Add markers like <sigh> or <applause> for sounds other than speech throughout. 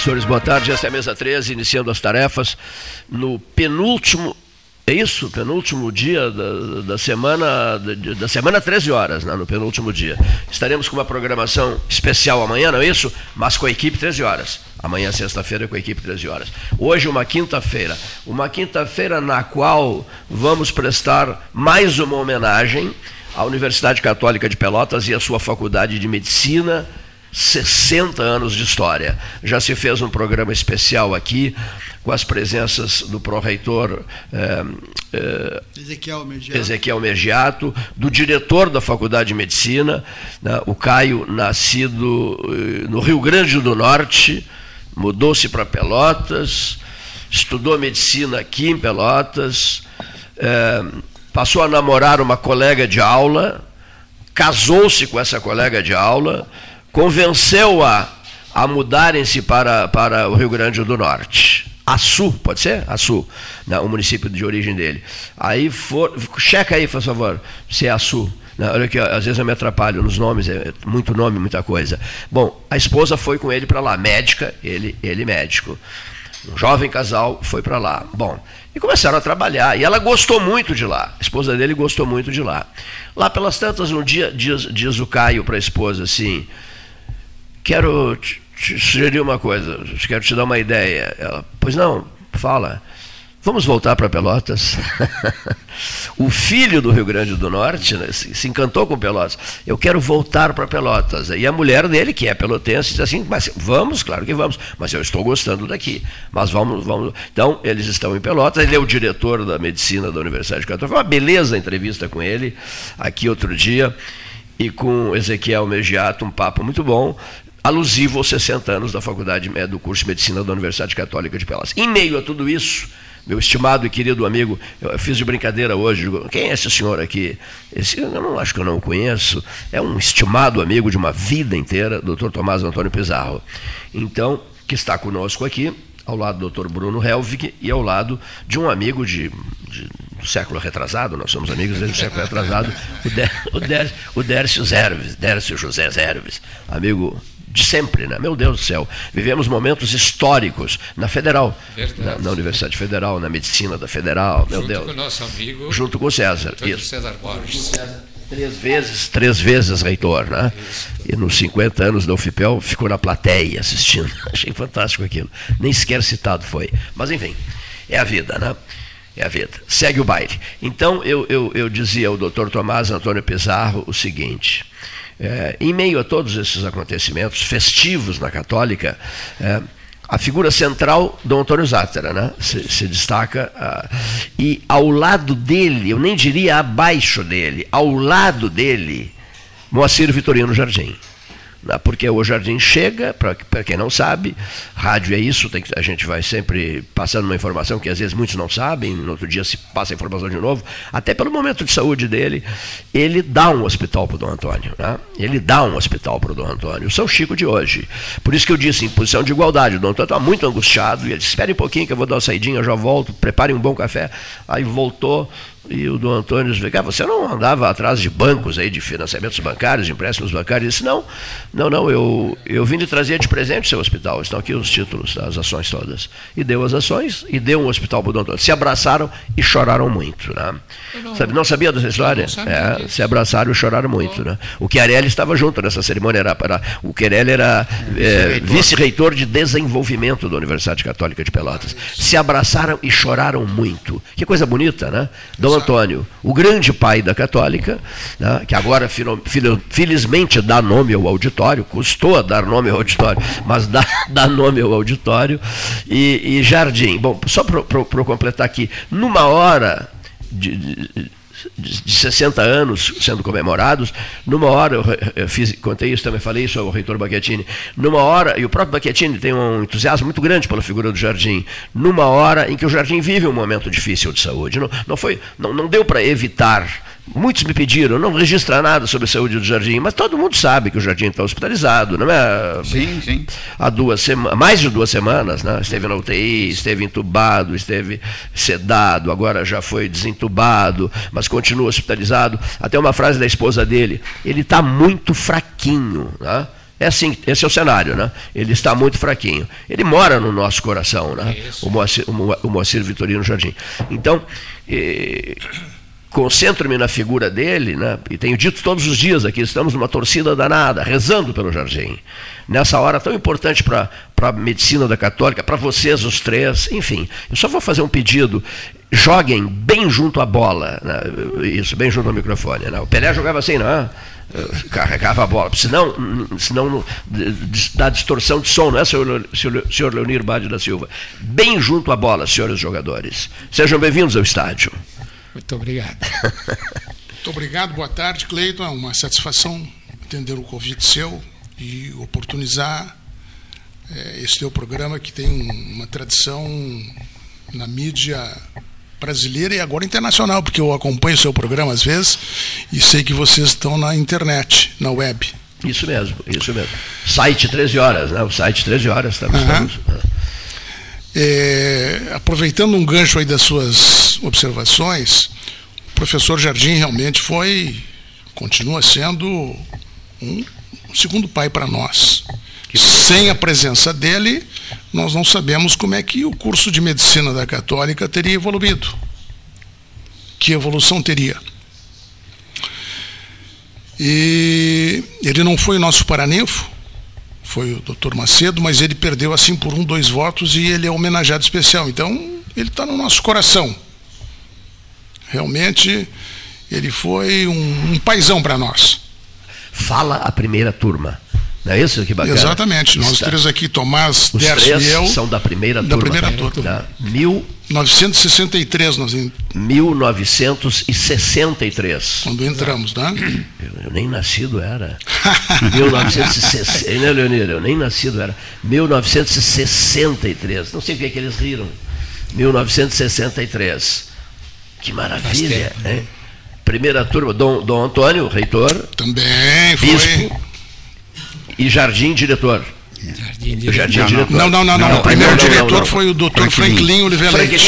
Senhores, boa tarde. Esta é a mesa 13, iniciando as tarefas no penúltimo, é isso? Penúltimo dia da, da semana, da, da, semana 13 horas, né? no penúltimo dia. Estaremos com uma programação especial amanhã, não é isso? Mas com a equipe 13 horas. Amanhã, sexta-feira, com a equipe 13 horas. Hoje, uma quinta-feira. Uma quinta-feira na qual vamos prestar mais uma homenagem à Universidade Católica de Pelotas e à sua Faculdade de Medicina 60 anos de história. Já se fez um programa especial aqui com as presenças do pró-reitor eh, eh, Ezequiel, Mergiato. Ezequiel do diretor da Faculdade de Medicina, né, o Caio, nascido eh, no Rio Grande do Norte, mudou-se para Pelotas, estudou medicina aqui em Pelotas, eh, passou a namorar uma colega de aula, casou-se com essa colega de aula, convenceu-a a mudarem-se para, para o Rio Grande do Norte. Açu, pode ser? Açu, o município de origem dele. Aí for, checa aí, por favor, se é Açu. Olha que às vezes eu me atrapalho nos nomes, é muito nome, muita coisa. Bom, a esposa foi com ele para lá, médica, ele, ele médico. Um jovem casal foi para lá. Bom, e começaram a trabalhar. E ela gostou muito de lá. A esposa dele gostou muito de lá. Lá pelas tantas, um dia diz, diz o Caio para a esposa assim: quero te, te sugerir uma coisa, quero te dar uma ideia. Ela, pois não, fala. Vamos voltar para Pelotas. <laughs> o filho do Rio Grande do Norte né, se, se, encantou com Pelotas. Eu quero voltar para Pelotas. E a mulher dele, que é pelotense, diz assim: Mas vamos, claro que vamos. Mas eu estou gostando daqui. Mas vamos, vamos. Então, eles estão em Pelotas. Ele é o diretor da medicina da Universidade Católica. Foi uma beleza entrevista com ele aqui outro dia. E com Ezequiel Megiato, um papo muito bom alusivo aos 60 anos da faculdade do curso de medicina da Universidade Católica de Pelotas. Em meio a tudo isso, meu estimado e querido amigo, eu fiz de brincadeira hoje, digo, quem é esse senhor aqui? Esse, eu não acho que eu não o conheço, é um estimado amigo de uma vida inteira, doutor Tomás Antônio Pizarro. Então, que está conosco aqui, ao lado do doutor Bruno Helvig e ao lado de um amigo de, de do século retrasado, nós somos amigos desde o século retrasado, o, Dércio, o Dércio Zerves, Dércio José Zerves, amigo de sempre, né? Meu Deus do céu. Vivemos momentos históricos na Federal, na, na, Universidade Federal, na medicina da Federal, meu Junto Deus. Junto com o nosso amigo. Junto com o César. Isso. César Borges. Três vezes, três vezes reitor, né? E nos 50 anos da UFPEL ficou na plateia assistindo. <laughs> Achei fantástico aquilo. Nem sequer citado foi. Mas enfim, é a vida, né? É a vida. Segue o baile. Então, eu, eu, eu dizia ao doutor Tomás Antônio Pizarro o seguinte: é, em meio a todos esses acontecimentos festivos na Católica, é, a figura central do Antônio Zátera, né? se, se destaca. Uh, e ao lado dele, eu nem diria abaixo dele, ao lado dele, Moacir Vitorino Jardim. Né? porque o Jardim chega, para quem não sabe, rádio é isso, que, a gente vai sempre passando uma informação que às vezes muitos não sabem, no outro dia se passa a informação de novo, até pelo momento de saúde dele, ele dá um hospital para o Dom Antônio, né? ele dá um hospital para o Dom Antônio, o São Chico de hoje. Por isso que eu disse, em posição de igualdade, o Dom Antônio está muito angustiado, e ele disse, espere um pouquinho que eu vou dar uma saidinha, eu já volto, prepare um bom café, aí voltou, E o Dom Antônio disse, ah, você não andava atrás de bancos aí, de financiamentos bancários, de empréstimos bancários? Ele disse, não, não, não, eu, eu vim lhe trazer de presente o seu hospital. Estão aqui os títulos, as ações todas. E deu as ações e deu um hospital para o Dom Antônio. Se abraçaram e choraram muito. Né? Não, Sabe, não sabia dessa história? É, se abraçaram e choraram muito. Né? O Chiarelli estava junto nessa cerimônia. Era, era, o Chiarelli era é, vice-reitor de desenvolvimento da Universidade Católica de Pelotas. Se abraçaram e choraram muito. Que coisa bonita, né? Dom Antônio, o grande pai da Católica, né, que agora felizmente dá nome ao auditório, custou a dar nome ao auditório, mas dá, <laughs> dá nome ao auditório, e, e Jardim. Bom, só para completar aqui, numa hora de, de de 60 anos sendo comemorados, numa hora, eu, fiz, contei isso também, falei isso ao reitor Baquetini, numa hora, e o próprio Baquetini tem um entusiasmo muito grande pela figura do Jardim, numa hora em que o Jardim vive um momento difícil de saúde. Não, não, foi, não, não deu para evitar Muitos me pediram, não registra nada sobre a saúde do Jardim, mas todo mundo sabe que o Jardim está hospitalizado, não é? Sim, sim. Há duas semanas, mais de duas semanas, né? Esteve na UTI, esteve entubado, esteve sedado, agora já foi desentubado, mas continua hospitalizado. Até uma frase da esposa dele: ele está muito fraquinho, né? É assim, esse é o cenário, né? Ele está muito fraquinho. Ele mora no nosso coração, né? O Moacir, o Moacir Vitorino Jardim. Então, eh, concentro-me na figura dele, né? e tenho dito todos os dias aqui, estamos numa torcida danada, rezando pelo Jardim. Nessa hora tão importante para a medicina da católica, para vocês os três, enfim. Eu só vou fazer um pedido. Joguem bem junto à bola. Né? Isso, bem junto ao microfone. Né? O Pelé jogava assim, não é? carregava a bola, senão, senão dá distorção de som, não é, senhor, senhor Leonir Bade da Silva? Bem junto à bola, senhores jogadores. Sejam bem-vindos ao estádio. Muito obrigado. Muito obrigado, boa tarde, Cleiton. É uma satisfação atender o convite seu e oportunizar é, esse teu programa que tem uma tradição na mídia brasileira e agora internacional, porque eu acompanho o seu programa às vezes e sei que vocês estão na internet, na web. Isso mesmo, isso mesmo. Site 13 horas, né? O site 13 horas, tá? Uhum. Estamos, é, aproveitando um gancho aí das suas observações, o professor Jardim realmente foi, continua sendo um, um segundo pai para nós. Sem a presença dele, nós não sabemos como é que o curso de medicina da Católica teria evoluído. Que evolução teria? E ele não foi nosso paraninfo, foi o doutor Macedo, mas ele perdeu assim por um, dois votos e ele é homenageado especial. Então, ele está no nosso coração. Realmente, ele foi um, um paizão para nós. Fala a primeira turma. Não é isso que bacana? Exatamente. Nós Está. três aqui, Tomás, Os e eu. São da primeira da turma. Primeira turma. Da mil... 963 nós 1963. Quando entramos, né? Eu, eu nem nascido era. <laughs> 1960, né, Leonir? Eu nem nascido era. 1963. Não sei o que, é que eles riram. 1963. Que maravilha, né? Primeira turma, Dom, Dom Antônio, reitor. Também foi. Bispo, e Jardim, diretor. Jardim, diretor. Jardim, diretor. Não, não, não, não. O primeiro diretor foi o doutor Franklin Oliveira Leite.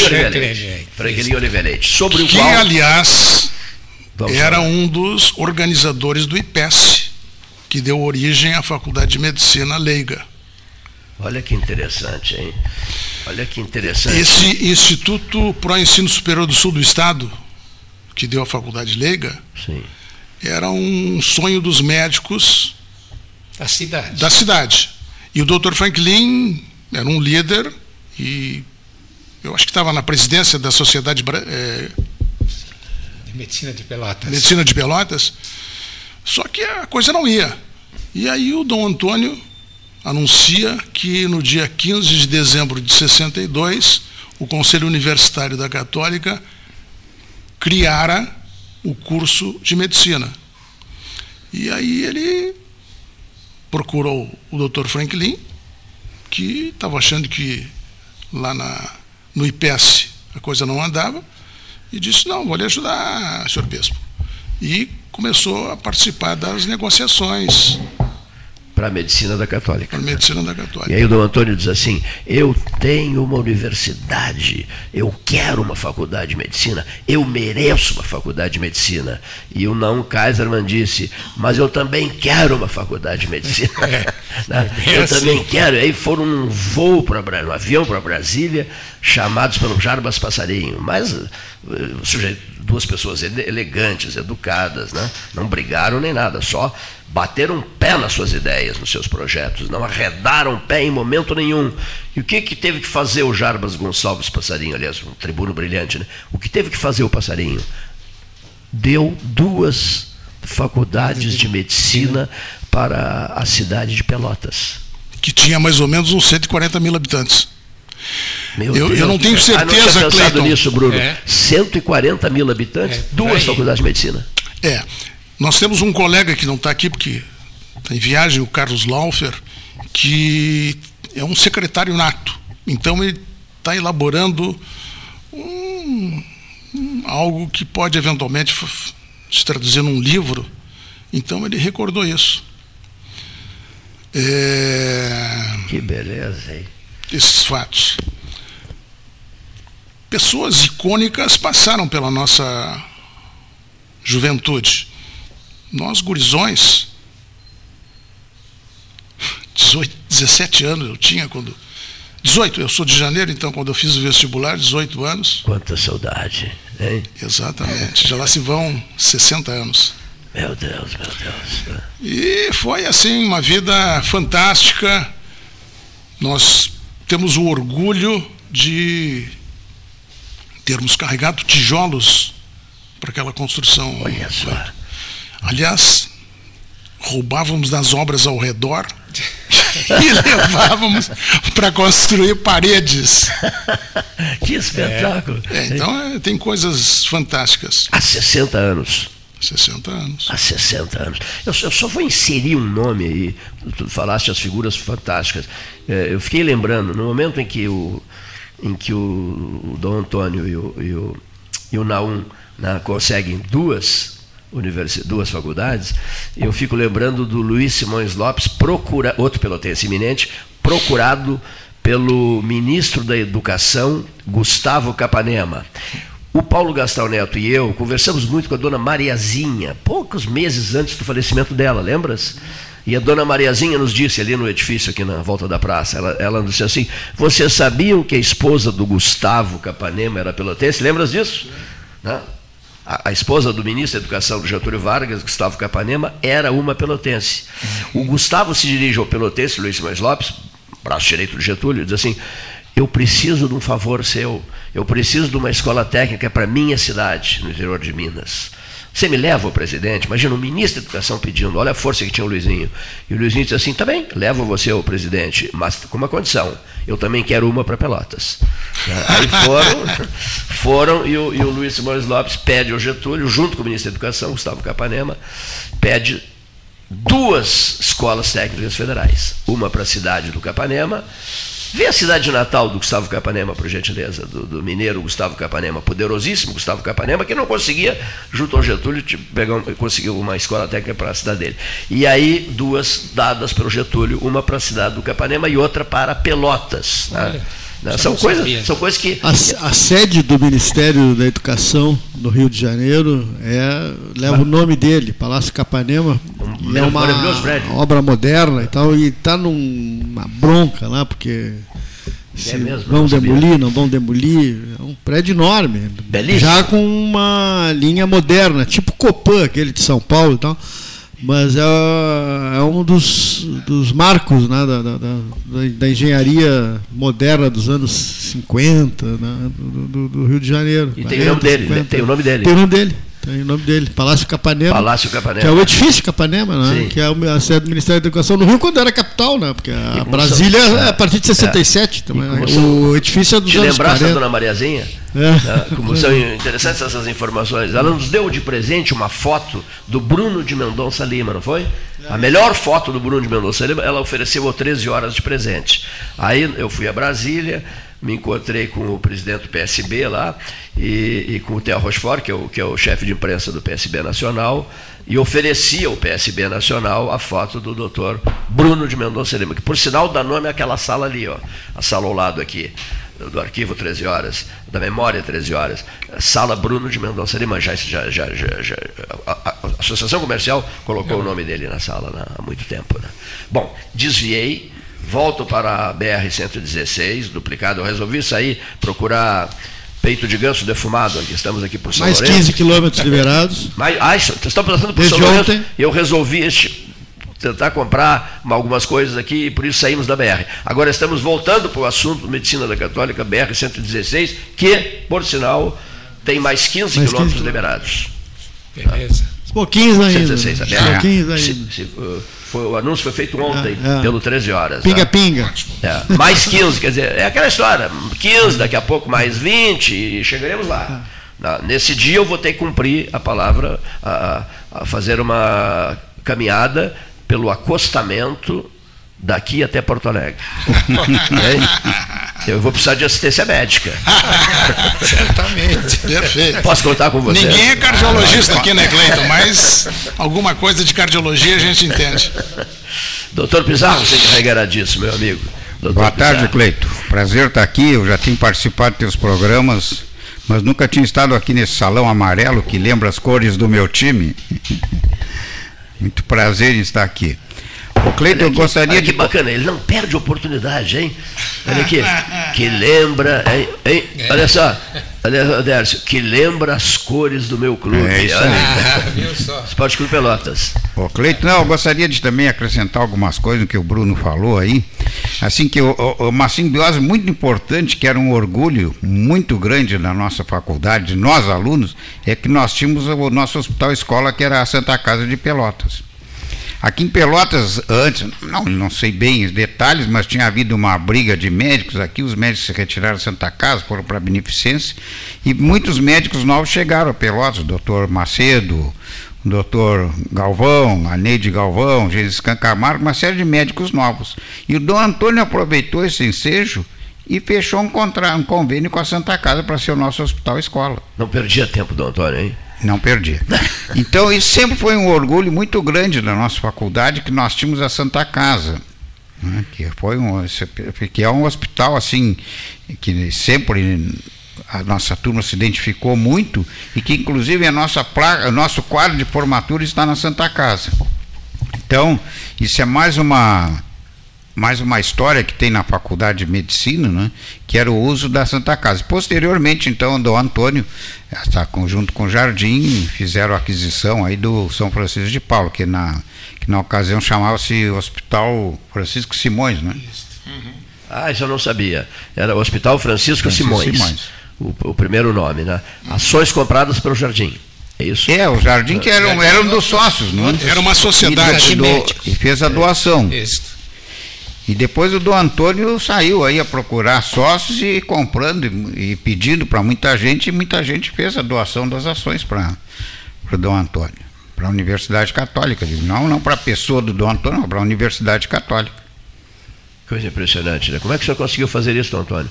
Franklin Oliveira Leite. Sobre o que, qual... aliás, Vamos era falar. um dos organizadores do IPES, que deu origem à Faculdade de Medicina Leiga. Olha que interessante, hein? Olha que interessante. Esse Instituto Pro Ensino Superior do Sul do Estado, que deu a Faculdade Leiga, Sim. era um sonho dos médicos da cidade. Da cidade. E o Dr. Franklin era um líder e eu acho que estava na presidência da Sociedade é, de Medicina de Pelotas. Medicina de Pelotas. Só que a coisa não ia. E aí o Dom Antônio anuncia que no dia 15 de dezembro de 62, o Conselho Universitário da Católica criara o curso de medicina. E aí ele procurou o Dr. Franklin, que estava achando que lá na, no IPS a coisa não andava, e disse: Não, vou lhe ajudar, senhor Bispo. E começou a participar das negociações para a medicina da Católica. Para a medicina da Católica. E aí o Dom Antônio diz assim: Eu tenho uma universidade, eu quero uma faculdade de medicina, eu mereço uma faculdade de medicina. E o Naum Kaiserman disse: Mas eu também quero uma faculdade de medicina. <laughs> É, né? eu assim. também quero. E aí foram num voo para um avião para Brasília, chamados pelo Jarbas Passarinho. Mas eh, duas pessoas elegantes, educadas, né? não brigaram nem nada, só bateram pé nas suas ideias, nos seus projetos, não arredaram pé em momento nenhum. E o que, que teve que fazer o Jarbas Gonçalves Passarinho, aliás, um tribuno brilhante, né? O que teve que fazer o Passarinho? Deu duas faculdades de medicina para a cidade de Pelotas. Que tinha mais ou menos uns 140 mil habitantes. Eu, Deus, eu, não tenho certeza, ah, não Cleiton. nisso, Bruno. É. 140 mil habitantes, é, duas faculdades de medicina. É. Nós temos um colega que não está aqui porque está em viagem, o Carlos Laufer, que é um secretário nato. Então ele está elaborando um, um, algo que pode eventualmente se traduzir num livro. Então ele recordou isso. É... Que beleza, hein? Esses fatos. Pessoas icônicas passaram pela nossa juventude nós gurizões, 18, 17 anos eu tinha quando. 18, eu sou de janeiro, então quando eu fiz o vestibular, 18 anos. Quanta saudade, hein? Exatamente. Já lá se vão 60 anos. Meu Deus, meu Deus. E foi assim uma vida fantástica. Nós temos o orgulho de termos carregado tijolos para aquela construção. Olha só. Aliás, roubávamos das obras ao redor <laughs> e levávamos para construir paredes. <laughs> que espetáculo! É, então é, tem coisas fantásticas. Há 60 anos. 60 anos. Há 60 anos. Eu só, eu só vou inserir um nome aí. Tu falaste as figuras fantásticas. É, eu fiquei lembrando, no momento em que o, em que o, Dom Antônio e o, e o, e o Naum né, conseguem duas duas faculdades, eu fico lembrando do Luiz Simões Lopes, procura, outro pelotense eminente, procurado pelo ministro da Educação, Gustavo Capanema. O Paulo Gastão Neto e eu conversamos muito com a dona Mariazinha, poucos meses antes do falecimento dela, lembras? E a dona Mariazinha nos disse ali no edifício, aqui na volta da praça, ela, ela disse assim: Vocês sabiam que a esposa do Gustavo Capanema era pelotense? Lembras disso? Não? a, a, esposa do ministro da Educação do Getúlio Vargas, Gustavo Capanema, era uma pelotense. O Gustavo se dirige ao pelotense, Luiz Simões Lopes, braço direito do Getúlio, diz assim: Eu preciso de um favor seu, eu preciso de uma escola técnica para minha cidade, no interior de Minas. Você me leva ao presidente? Imagina o ministro da Educação pedindo, olha a força que tinha o Luizinho. E o Luizinho disse assim: tá bem, levo você ao presidente, mas com uma condição, eu também quero uma para Pelotas. Aí foram, <laughs> foram e, o, e o Luiz Simões Lopes pede ao Getúlio, junto com o ministro da Educação, Gustavo Capanema, pede duas escolas técnicas federais. Uma para a cidade do Capanema Vê a cidade natal do Gustavo Capanema, por gentileza, do, do, mineiro Gustavo Capanema, poderosíssimo Gustavo Capanema, que não conseguia, junto ao Getúlio, pegar, conseguiu uma escola técnica para a cidade dele. E aí, duas dadas pelo Getúlio, uma para a cidade do Capanema e outra para Pelotas. Né? Né? São, coisas, são coisas que. A, a, sede do Ministério da Educação no Rio de Janeiro é, leva o nome dele, Palácio Capanema. Um, é uma obra moderna e tal, e está numa bronca lá, porque. É mesmo, vão demolir, não vão demolir. É um prédio enorme. Belíssimo. Já com uma linha moderna, tipo Copan, aquele de São Paulo e tal mas é, é um dos, dos marcos né, da, da, da, engenharia moderna dos anos 50 né, do, do, do, Rio de Janeiro. E 40, tem o nome dele, 50, né? tem o nome dele. Tem o nome dele. Tem o nome dele, Palácio Capanema. Palácio Capanema. Que é o edifício Capanema, né? que é a sede do Ministério da Educação no Rio, quando era capital, né? Porque a Brasília são, é a partir de 67 é. também. Né? O edifício é dos Te anos lembrasse 40. da dona Mariazinha? É. Né? Como são interessantes essas informações. Ela nos deu de presente uma foto do Bruno de Mendonça Lima, não foi? A melhor foto do Bruno de Mendonça Lima, ela ofereceu 13 horas de presente. Aí eu fui a Brasília, me encontrei com o presidente do PSB lá e, e com o Theo Rochefort, que é o, que é o chefe de imprensa do PSB Nacional, e oferecia ao PSB Nacional a foto do doutor Bruno de Mendonça Lima, que por sinal dá nome àquela sala ali, ó, a sala ao lado aqui, do arquivo 13 horas, da memória 13 horas, sala Bruno de Mendonça Lima, já, já, já, já a, a, Associação Comercial colocou o nome dele na sala né, há muito tempo. Né. Bom, desviei, volto para a BR-116, duplicado, eu resolvi sair, procurar peito de ganso defumado, aqui estamos aqui por São Mais Lourenço. 15 quilômetros liberados. <laughs> Mais, ah, estão passando por Desde São Lourenço. ontem. Eu resolvi este, tentar comprar algumas coisas aqui e por isso saímos da BR. Agora estamos voltando para o assunto medicina da Católica, BR-116, que, por sinal, tem mais 15 Mais quilômetros 15. liberados. Beleza. Pouquinhos ainda. 116, a BR. Pouquinhos ainda. se, uh, foi- o anúncio foi feito ontem, É, é. pelo 13 horas. Pinga-pinga. É, mais 15, quer dizer, é aquela história, 15, daqui a pouco mais 20 e chegaremos lá. Na- Nesse dia eu vou ter que cumprir a palavra, a, a fazer uma caminhada pelo acostamento daqui até Porto Alegre. <laughs> Eu vou precisar de assistência médica. <laughs> Certamente. Perfeito. Posso contar com você? Ninguém é cardiologista aqui, né, Cleiton? Mas alguma coisa de cardiologia a gente entende. Doutor Pizarro, você carregará disso, meu amigo. Doutor Boa tarde, Pizarro. Cleito. Prazer estar aqui. Eu já tenho participado dos teus programas, mas nunca tinha estado aqui nesse salão amarelo que lembra as cores do meu time. Muito prazer em estar aqui. O Cleito, Olha eu que- gostaria de. que bacana, ele não perde oportunidade, hein? Olha aqui, que lembra, hein? hein? Olha só, olha só, Dércio, que lembra as cores do meu clube. É isso Olha, Ah, viu só? Esporte Clube Pelotas. Ô, Cleito, não, eu gostaria de também acrescentar algumas coisas no que o Bruno falou aí. Assim que o- o- uma simbiose muito importante, que era um orgulho muito grande na nossa faculdade, de nós alunos, é que nós tínhamos o nosso hospital escola, que era a Santa Casa de Pelotas. Aqui em Pelotas, antes, não, não sei bem os detalhes, mas tinha havido uma briga de médicos aqui, os médicos se retiraram da Santa Casa, foram para a Beneficência, e muitos médicos novos chegaram a Pelotas, o doutor Macedo, o doutor Galvão, a Neide Galvão, Jesus Camargo, uma série de médicos novos. E o Dom Antônio aproveitou esse ensejo e fechou um, contra, um convênio com a Santa Casa para ser o nosso hospital escola. Não perdia tempo do Antônio, hein? Não perdi. <laughs> Então, isso sempre foi um orgulho muito grande da nossa faculdade, que nós tínhamos a Santa Casa, né, que, foi um, que é um hospital assim, que sempre a nossa turma se identificou muito e que, inclusive, a nossa placa, o nosso quadro de formatura está na Santa Casa. Então, isso é mais uma mais uma história que tem na faculdade de medicina, né, que era o uso da Santa Casa. Posteriormente, então, do Antônio, está junto com o Jardim, fizeram a aquisição aí do São Francisco de Paulo, que na, que na ocasião chamava-se Hospital Francisco Simões, né? Ah, isso eu não sabia. Era o Hospital Francisco, Francisco Simões. Simões. O, o primeiro nome, né? Ações compradas pelo Jardim. É isso? É, o Jardim que era, um- era um dos sócios, não é? Era uma sociedade. E, do- e fez a doação. Isso. E depois o Dom Antônio saiu aí a procurar sócios e comprando e, e pedindo para muita gente, e muita gente fez a doação das ações para o Dom Antônio, para a Universidade Católica. Não, não para a pessoa do Dom Antônio, para a Universidade Católica. Coisa impressionante, né? Como é que o senhor conseguiu fazer isso, Dom Antônio?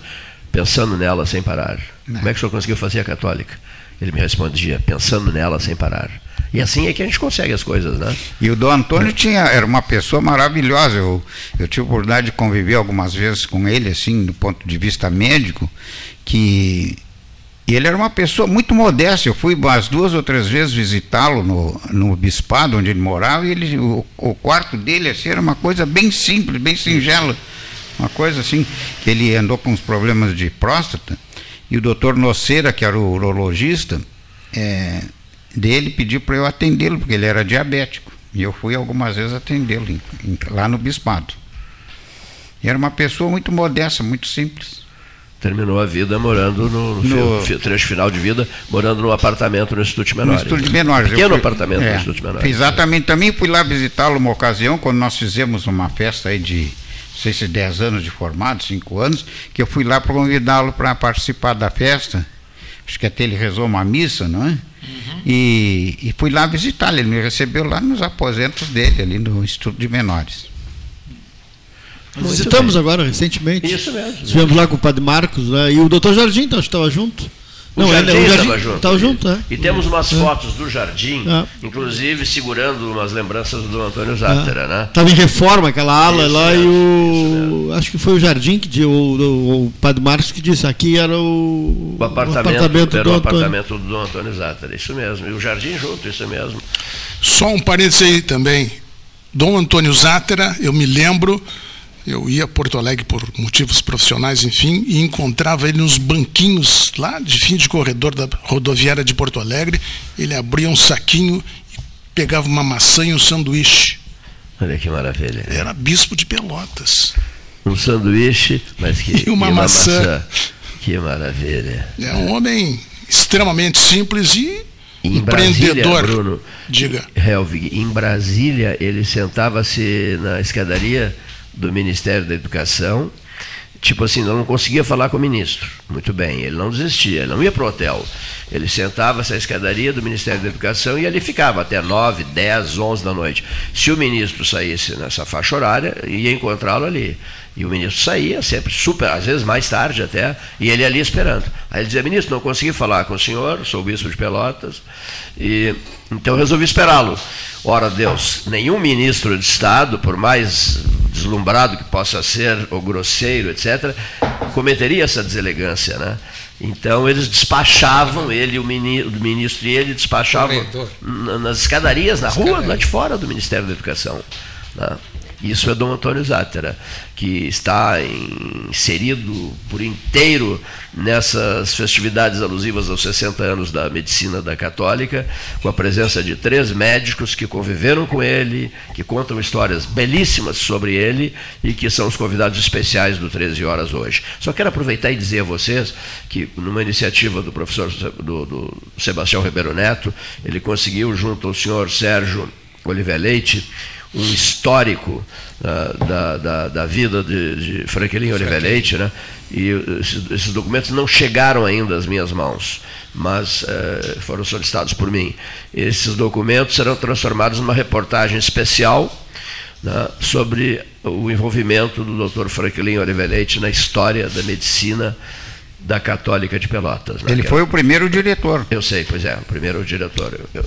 Pensando nela sem parar. Como é que o senhor conseguiu fazer a católica? Ele me respondia, pensando nela sem parar. E assim é que a gente consegue as coisas, né? E o Dom Antônio tinha, era uma pessoa maravilhosa. Eu, eu tive a oportunidade de conviver algumas vezes com ele, assim, do ponto de vista médico, que ele era uma pessoa muito modesta. Eu fui umas duas ou três vezes visitá-lo no, no bispado onde ele morava, e ele, o, o quarto dele assim, era uma coisa bem simples, bem singela. Uma coisa assim, que ele andou com uns problemas de próstata, e o doutor Noceira, que era o urologista, é, dele pediu para eu atendê-lo, porque ele era diabético. E eu fui algumas vezes atendê-lo lá no bispado. E era uma pessoa muito modesta, muito simples. Terminou a vida morando no, no, No- trecho final de vida, morando num apartamento no Instituto No. Estúdio de Menores. Eu Pequeno fui- apartamento é, no Instituto Menores. Exatamente. Também fui lá visitá-lo uma ocasião, quando nós fizemos uma festa aí de, não sei se 10 anos de formado, 5 anos, que eu fui lá para convidá-lo para participar da festa. Acho que até ele rezou uma missa, não é? E, e fui lá visitá-lo. Ele me recebeu lá nos aposentos dele, ali no Instituto de Menores. Nós visitamos bem. agora, recentemente. Isso mesmo. Estivemos lá com o Padre Marcos né? e o doutor Jardim então, estava junto. O não, Jardim estava junto. Estava junto, é. E temos umas é. fotos do Jardim, é. inclusive segurando umas lembranças do Antônio Zátera, né? Estava em reforma aquela ala isso lá e o. Acho que foi o Jardim que o, o, o Padre Marcos que disse, aqui era o, o apartamento, o apartamento era do o apartamento do Antônio Zátera, isso mesmo. E o Jardim junto, isso mesmo. Só um parênteses aí também. Dom Antônio Zátera, eu me lembro eu ia a Porto Alegre por motivos profissionais, enfim, e encontrava ele nos banquinhos lá de fim de corredor da rodoviária de Porto Alegre. Ele abria um saquinho e pegava uma maçã e um sanduíche. Olha que maravilha. Era bispo de Pelotas. Um sanduíche, mas que <laughs> e uma, uma maçã. maçã. Que maravilha. É um homem extremamente simples e em empreendedor. Brasília, Bruno, Diga. Helvig, em Brasília, ele sentava-se na escadaria do Ministério da Educação, tipo assim, não conseguia falar com o ministro. Muito bem, ele não desistia, ele não ia para o hotel. Ele sentava-se à escadaria do Ministério da Educação e ali ficava até 9, 10, 11 da noite. Se o ministro saísse nessa faixa horária, ia encontrá-lo ali. E o ministro saía sempre super, às vezes mais tarde até, e ele ali esperando. Aí ele dizia, ministro, não consegui falar com o senhor, sou bispo de Pelotas, e então resolvi esperá-lo. Ora Deus, nenhum ministro de Estado, por mais deslumbrado que possa ser, ou grosseiro, etc., cometeria essa deselegância, né? Então eles despachavam, ele, o ministro e ele despachavam nas escadarias, na rua, lá de fora do Ministério da Educação. Né? Isso é Dom Antônio Zátera, que está inserido por inteiro nessas festividades alusivas aos 60 anos da medicina da católica, com a presença de três médicos que conviveram com ele, que contam histórias belíssimas sobre ele e que são os convidados especiais do 13 Horas hoje. Só quero aproveitar e dizer a vocês que, numa iniciativa do professor do, do Sebastião Ribeiro Neto, ele conseguiu, junto ao senhor Sérgio Oliver Leite, um histórico uh, da, da, da, vida de, de Franklin Oliver Leite, né? e esses, esses, documentos não chegaram ainda às minhas mãos, mas uh, foram solicitados por mim. Esses documentos serão transformados numa reportagem especial né, sobre o envolvimento do Dr. Franklin Oliver Leite na história da medicina da Católica de Pelotas. Né? Ele foi o primeiro diretor. Eu sei, pois é, o primeiro diretor. Eu, eu...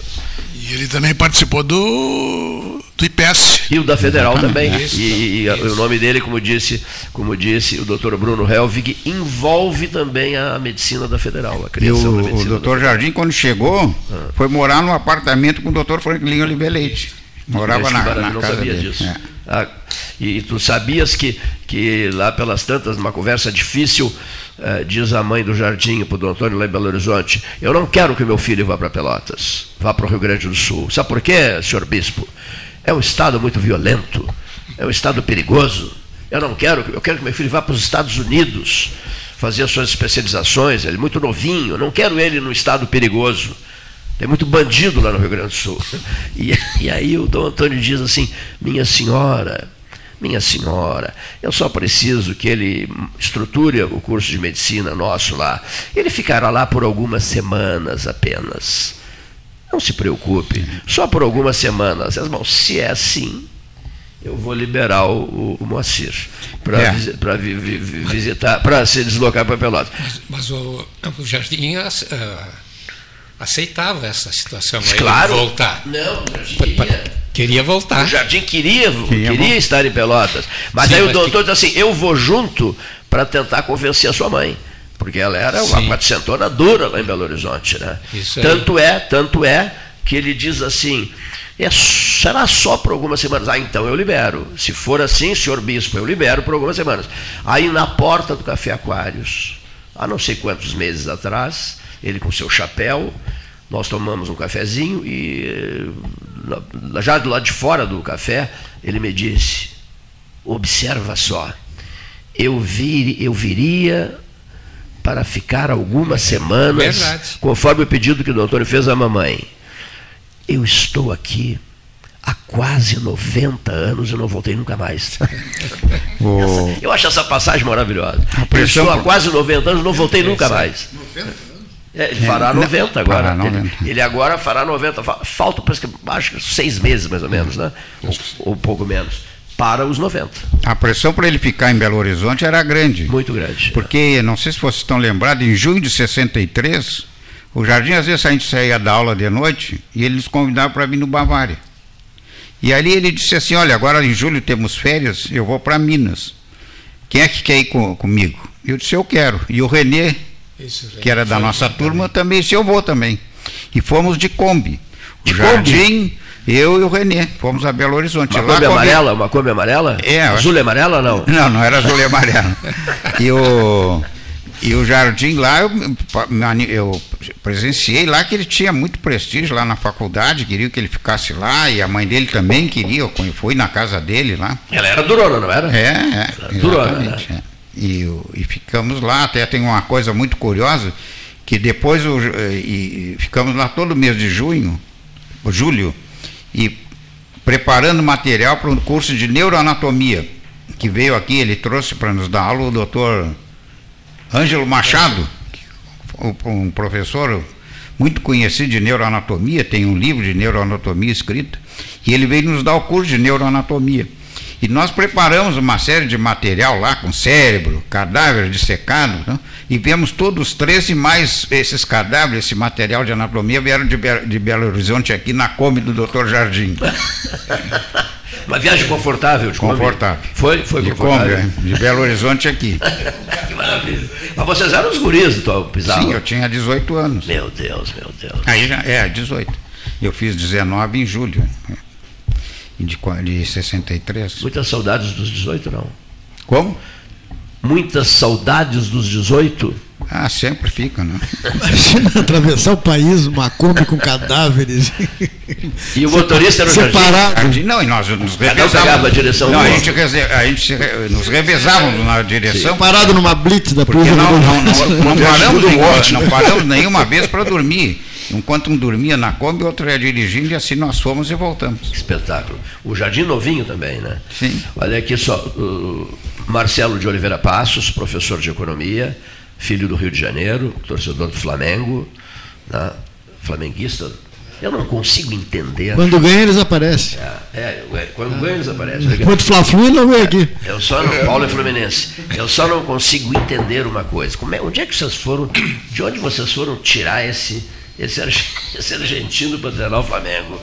E ele também participou do, do IPES. E o da Federal também. Isso, e, e o nome dele, como disse, como disse o doutor Bruno Helvig, envolve também a medicina da Federal, a criação e o, o doutor Jardim, quando chegou, ah. foi morar num apartamento com o doutor Franklin Oliveira Leite. Morava na, na não casa sabia dele. disso. É. Ah, e, e, tu sabias que, que lá pelas tantas, numa conversa difícil, diz a mãe do Jardim para o Dom Antônio lá em Belo Horizonte, eu não quero que meu filho vá para Pelotas, vá para o Rio Grande do Sul. Sabe por quê, senhor bispo? É um estado muito violento, é um estado perigoso. Eu não quero, eu quero que meu filho vá para os Estados Unidos fazer as suas especializações, ele é muito novinho, eu não quero ele no estado perigoso. Tem muito bandido lá no Rio Grande do Sul. <laughs> E, e aí o Dom Antônio diz assim: Minha senhora, minha senhora, eu só preciso que ele estruture o curso de medicina nosso lá. Ele ficará lá por algumas semanas apenas. Não se preocupe, só por algumas semanas. Bom, se é assim, eu vou liberar o, o Moacir para é. vi, vi, vi, visitar, para se deslocar para Pelotas. Mas, mas o, o Jardim. Uh aceitava essa situação claro. aí voltar. Não, queria. Queria voltar. O Jardim queria, queria, queria estar em Pelotas. Mas Sim, aí o doutor que... disse assim: eu vou junto para tentar convencer a sua mãe. Porque ela era uma Sim. quatrocentona dura lá em Belo Horizonte. Né? Isso tanto é, tanto é que ele diz assim. É, será só por algumas semanas? Ah, então eu libero. Se for assim, senhor bispo, eu libero por algumas semanas. Aí na porta do Café Aquários, há não sei quantos meses atrás, ele com seu chapéu, nós tomamos um cafezinho e já do lado de fora do café, ele me disse: observa só, eu, vir, eu viria para ficar algumas semanas, Verdade. conforme o pedido que o doutor fez à mamãe. Eu estou aqui há quase 90 anos e não voltei nunca mais. Oh. <laughs> Eu acho essa passagem maravilhosa. Eu estou há quase 90 anos e não voltei nunca mais. 90? É, ele fará 90 é, agora. 90. Ele, ele, agora fará 90. Falta, acho que seis meses mais ou menos, né? Ou, ou pouco menos. para os 90. A pressão para ele ficar em Belo Horizonte era grande. Muito grande. Porque, não sei se vocês estão lembrados, em junho de 63, o Jardim, às vezes a gente saía da aula de noite e ele nos convidava para vir no Bavária. E ali ele disse assim: Olha, agora em julho temos férias, eu vou para Minas. Quem é que quer ir com, comigo? Eu disse: Eu quero. E o Renê, que era da nossa turma, também disse: Eu vou também. E fomos de Kombi. O de Jardim. Kombi? Eu e o Renê, fomos a Belo Horizonte. Uma Kombi amarela? Uma Kombi amarela? É. Azul e amarela não? Não, não era azul e amarela. <laughs> e o, e o Jardim lá, eu, eu presenciei lá que ele tinha muito prestígio lá na faculdade, queria que ele ficasse lá, e a mãe dele também queria, eu fui na casa dele lá. Ela era durona, não era? É, é. Durona, né? É. E, e ficamos lá, até tem uma coisa muito curiosa, que depois o, e, ficamos lá todo mês de junho, julho, e preparando material para um curso de neuroanatomia, que veio aqui, ele trouxe para nos dar aula o doutor Ângelo Machado, um professor muito conhecido de neuroanatomia, tem um livro de neuroanatomia escrito, e ele veio nos dar o curso de neuroanatomia. E nós preparamos uma série de material lá, com cérebro, cadáver dissecado, né? e vemos todos os 13 mais esses cadáveres, esse material de anatomia, vieram de, Be de Belo Horizonte aqui na Kombi do Dr. Jardim. <laughs> Uma viagem confortável de Confortável. Foi, foi de confortável. Kombi, de Belo Horizonte aqui. <laughs> que maravilha. Mas vocês eram os guris do Pizarro? Sim, eu tinha 18 anos. Meu Deus, meu Deus. Aí já, é, 18. Eu fiz 19 em julho de, de 63. Muitas saudades dos 18, não? Como? Muitas saudades dos 18? Ah, sempre fica, né? Imagina atravessar o país, uma Kombi com cadáveres. E o motorista era o Separado. Jardim? Não, e nós nos revezávamos. a direção não, a gente, a gente nos revezávamos na direção. Parado numa blitz da polícia. Não, não, não, não, paramos, não paramos nenhuma vez para dormir. Enquanto um dormia na Kombi, o outro ia dirigindo e assim nós fomos e voltamos. Espetáculo. O Jardim Novinho também, né? Sim. Olha aqui só, Marcelo de Oliveira Passos, professor de economia, filho do Rio de Janeiro, torcedor do Flamengo, né? flamenguista. Eu não consigo entender. Quando ganha, eles aparecem. É, é quando ganha, eles aparecem. Quando Fla-Flu, não vem aqui. Eu só não, Paulo é Fluminense. Eu só não consigo entender uma coisa. Como é, onde é que vocês foram, de onde vocês foram tirar esse esse, <laughs> esse argentino para treinar o Flamengo.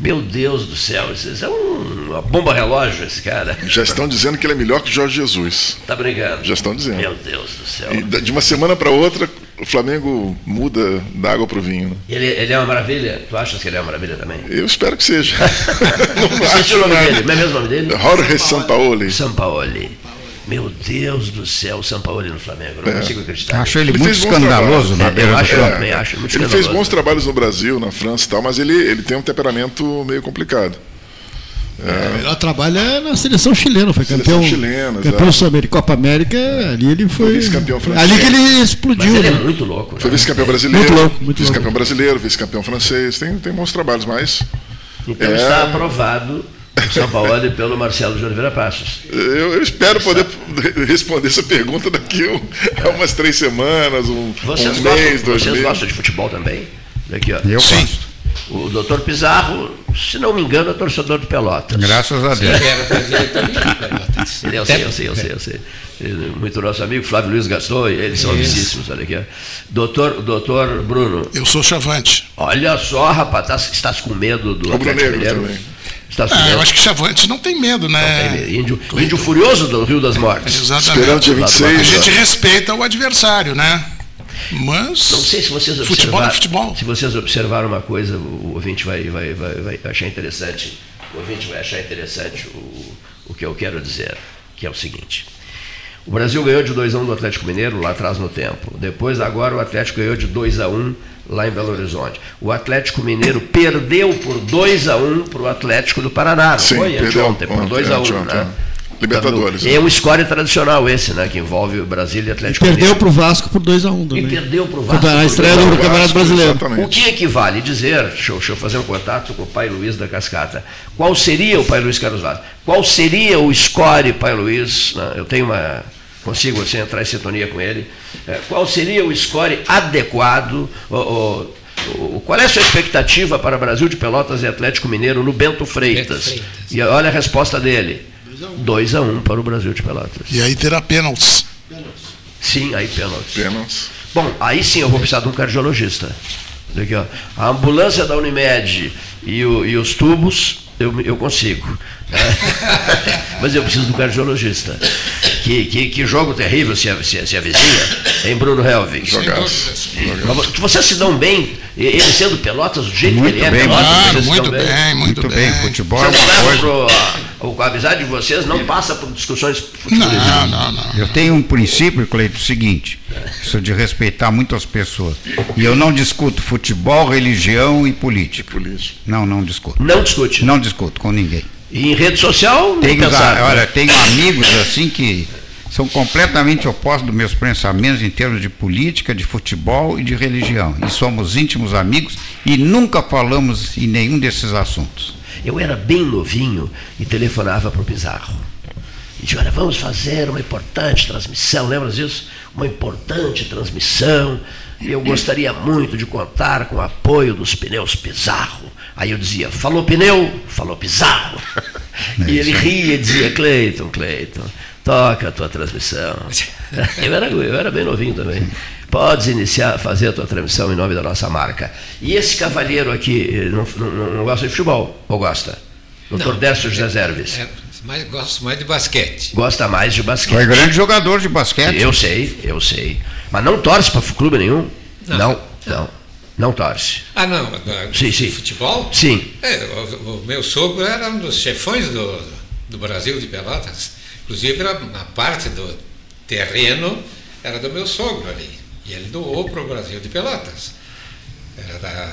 Meu Deus do céu, isso é um, uma bomba relógio esse cara. Já estão dizendo que ele é melhor que Jorge Jesus. Tá brincando? Já estão dizendo. Meu Deus do céu. E de uma semana para outra, o Flamengo muda da água para o vinho. Né? Ele, ele é uma maravilha? Tu achas que ele é uma maravilha também? Eu espero que seja. <laughs> Não acho o nome dele? Não é mesmo o nome dele? Jorge Sampaoli. Sampaoli. Meu Deus do céu, o São Paulo no Flamengo. Não é. consigo acreditar. Acho ele, ele muito escandaloso na beira acho, é, também acho muito Ele fez bons trabalhos no Brasil, na França e tal, mas ele, ele tem um temperamento meio complicado. É. O melhor trabalho é na seleção chilena, foi seleção campeão, chilena, campeão sul-americano, Copa América, ali ele foi. Vice-campeão francês. Ali que ele explodiu. Mas ele é né? muito louco. Né? Foi vice-campeão brasileiro. Muito louco, muito Vice-campeão brasileiro, vice-campeão francês, tem, tem bons trabalhos, mas. Então é... está aprovado são Paulo e pelo Marcelo de Oliveira Passos. Eu, eu espero poder <laughs> responder essa pergunta daqui a umas três semanas, um, vocês um mês, gostam, dois Vocês meses. gostam de futebol também? Daqui, ó. Eu Sim. gosto. O doutor Pizarro, se não me engano, é torcedor de Pelotas. Graças a Deus. eu sei, eu sei, eu sei, eu sei. Muito nosso amigo Flávio Luiz Gaston, eles são amicíssimos, olha aqui. Doutor, doutor Bruno. Eu sou chavante. Olha só, rapaz, tá, estás com medo do o Atlético Mineiro? Também. Ah, eu acho que Chavantes não tem medo, né? Não tem medo. Índio, índio furioso do Rio das Mortes. Exatamente. Esperando dia 26. A gente respeita o adversário, né? Mas. Não sei se vocês futebol é futebol. Se vocês observaram uma coisa, o ouvinte vai, vai, vai, vai achar interessante. O ouvinte vai achar interessante o, o que eu quero dizer, que é o seguinte. O Brasil ganhou de 2 a 1 do Atlético Mineiro lá atrás no tempo. Depois, agora, o Atlético ganhou de 2 a 1 lá em Belo Horizonte. O Atlético Mineiro perdeu por 2 a 1 para o Atlético do Paraná. Sim, foi perdeu, ontem, por 2 a 1 um, né? Libertadores. Então, é um score tradicional esse, né? Que envolve o Brasil e Atlético e perdeu para o Vasco por 2 a 1 um também. E perdeu para o Vasco. A estreia do Campeonato Brasileiro. Exatamente. O que equivale dizer, deixa eu, deixa eu, fazer um contato com o pai Luiz da Cascata, qual seria o pai Luiz Carlos Vaz? Qual seria o score, pai Luiz? Né? Eu tenho uma consigo assim, entrar em sintonia com ele. É, qual seria o score adequado? qual é a sua expectativa para Brasil de Pelotas e Atlético Mineiro no Bento Freitas? Bento Freitas. E olha a resposta dele. 2 a 1 um para o Brasil de Pelotas. E aí terá pênaltis. Sim, aí pênaltis. Pênaltis. Bom, aí sim eu vou precisar de um cardiologista. Aqui, ó. A ambulância da Unimed e, o, e os tubos, eu, eu consigo. <laughs> Mas eu preciso do cardiologista. Que, que, que jogo terrível se, se, se avizinha, em Bruno Helvig. Vocês se dão bem, ele sendo Pelotas, do jeito Muito que ele é, bem, Pelotas, Claro, vocês se muito dão bem, muito, Muito bem, bem. futebol é uma coisa. pro, a, a amizade de vocês não passa por discussões futebolísticas. Não, não, não. Eu tenho um princípio, Cleito, seguinte, isso de respeitar muito as pessoas. E eu não discuto futebol, religião e política. Político. Não, não discuto. Não discute. Não discuto com ninguém. E em rede social, nem Tenho, pensar. né? olha, tenho amigos assim que são completamente opostos dos meus pensamentos em termos de política, de futebol e de religião. E somos íntimos amigos e nunca falamos em nenhum desses assuntos. Eu era bem novinho e telefonava para o Pizarro. E disse, olha, vamos fazer uma importante transmissão, lembra disso? Uma importante transmissão. Eu gostaria muito de contar com o apoio dos pneus Pizarro. Aí eu dizia, falou pneu, falou Pizarro. E ele ria e dizia, Cleiton, Cleiton, toca a tua transmissão. <laughs> Eu era, eu era bem novinho também. Podes iniciar, fazer a tua transmissão em nome da nossa marca. E esse cavalheiro aqui eh, não, não, não gosta de futebol? Ou gosta? Doutor Décio José Zerves. É, mas gosto mais de basquete. Gosta mais de Foi basquete. grande jogador de basquete. Eu sei, eu sei. Mas não torce para clube nenhum? Não. Não, não. Não torce. Ah, não, Sim, sim. futebol? Sim. É, o, o meu sogro era um dos chefões do, do Brasil de Pelotas. Inclusive, era uma parte do terreno era do meu sogro ali. E ele doou para o Brasil de Pelotas. Era da.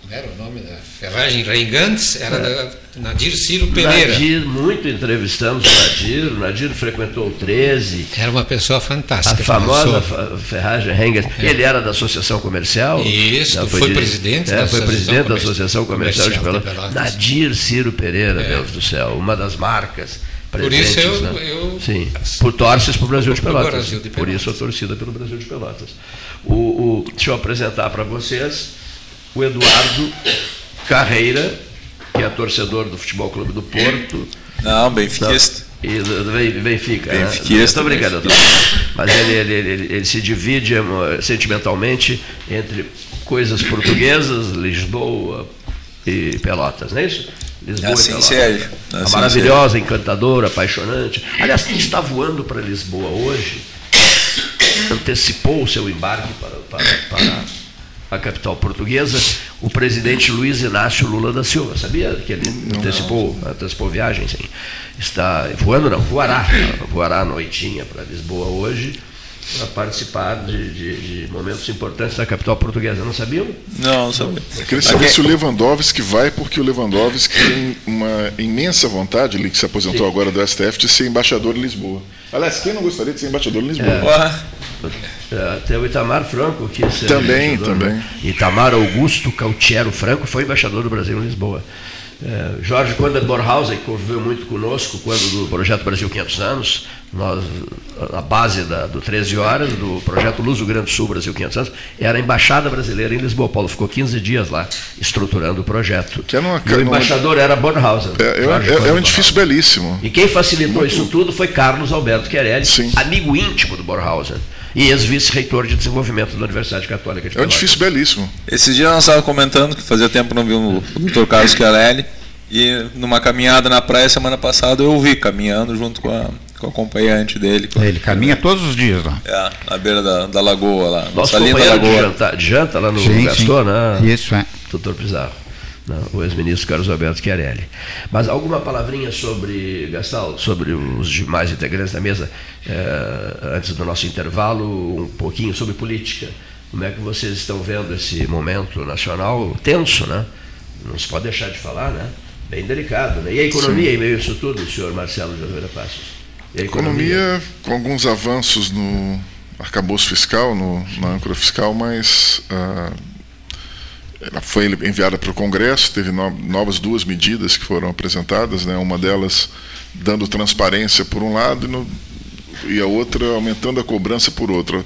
Como era o nome da Ferragem Reingantes? Era da Nadir Ciro Pereira. Nadir, muito entrevistamos o Nadir. O Nadir frequentou o 13. Era uma pessoa A fantástica. meu famosa ferragem Hengens. Ele era da Associação Comercial. Isso, foi dire- presidente é, da foi Associação presidente da Comercial- Associação Comercial de Comercial de Pelotas. Pelotas. Nadir Ciro Pereira, É. Deus do céu. Uma das marcas Por presentes. isso eu- né? eu- Sim. Por torces para o Brasil de Pelotas. Brasil de Por isso a torcida pelo Brasil de Pelotas. O, o- deixa eu apresentar para vocês o Eduardo Carreira, que é torcedor do Futebol Clube do Porto. Não, benfiquista. E do, do Ben- Benfica. né? Benfiquista, Estou brincando, tô- mas ele, ele, ele, ele se divide emo- sentimentalmente entre coisas portuguesas, Lisboa e Pelotas, não é isso? Lisboa e Assim segue. A Assim maravilhosa, encantadora, apaixonante. Aliás, quem está voando para Lisboa hoje antecipou o seu embarque para, para, para a capital portuguesa, o presidente Luiz Inácio Lula da Silva. Sabia que ele antecipou, antecipou viagem? Sim. Está voando, não, voará. Voará à noitinha para Lisboa hoje para participar de, de- de momentos importantes da capital portuguesa. Não sabiam? Não, não sabia. Eu queria saber se o Lewandowski vai, porque o Lewandowski tem uma imensa vontade, ele que se aposentou agora do STF, de ser embaixador em Lisboa. Aliás, quem não gostaria de ser embaixador em Lisboa? É, Tem o Itamar Franco, que ser Também, embaixador, também. né? Itamar Augusto Cautiero Franco foi embaixador do Brasil em Lisboa. É, Jorge Conde Borhausen, que conviveu muito conosco quando do projeto Brasil 500 anos, nós, a base da, do 13 Horas, do projeto Luz do Grande Sul Brasil 500 anos, era a Embaixada Brasileira em Lisboa. Paulo ficou 15 dias lá, estruturando o projeto. Que era uma- e o embaixador era Borhausen. É, é, Jorge é- é um edifício belíssimo. E quem facilitou isso tudo foi Carlos Alberto Querelli, Sim. amigo íntimo do Borhausen e ex-vice-reitor de desenvolvimento da Universidade Católica de É um edifício belíssimo. Esses dias nós estávamos comentando que fazia tempo que não vi o Dr. Carlos Chiarelli. E numa caminhada na praia semana passada eu o vi caminhando junto com a, com a acompanhante dele. com a- Ele caminha todos os dias lá. É, na beira da, da lagoa lá. Nosso Nossa linda companheiro de lagoa. janta, de janta lá no Sim, Gaston, sim. né? Isso, é. Doutor Pizarro? O ex-ministro Carlos Alberto Chiarelli. Mas alguma palavrinha sobre, Gastal, sobre os demais integrantes da mesa, eh, antes do nosso intervalo, um pouquinho sobre política. Como é que vocês estão vendo esse momento nacional tenso, né? Não se pode deixar de falar, né? Bem delicado, né? E a economia em meio a isso tudo, senhor Marcelo de Oliveira Passos? E a Economia com alguns avanços no arcabouço fiscal, no, na âncora fiscal, mas ah, ela foi enviada para o Congresso, teve no- novas duas medidas que foram apresentadas, né? uma delas dando transparência por um lado e, no- e a outra aumentando a cobrança por outro.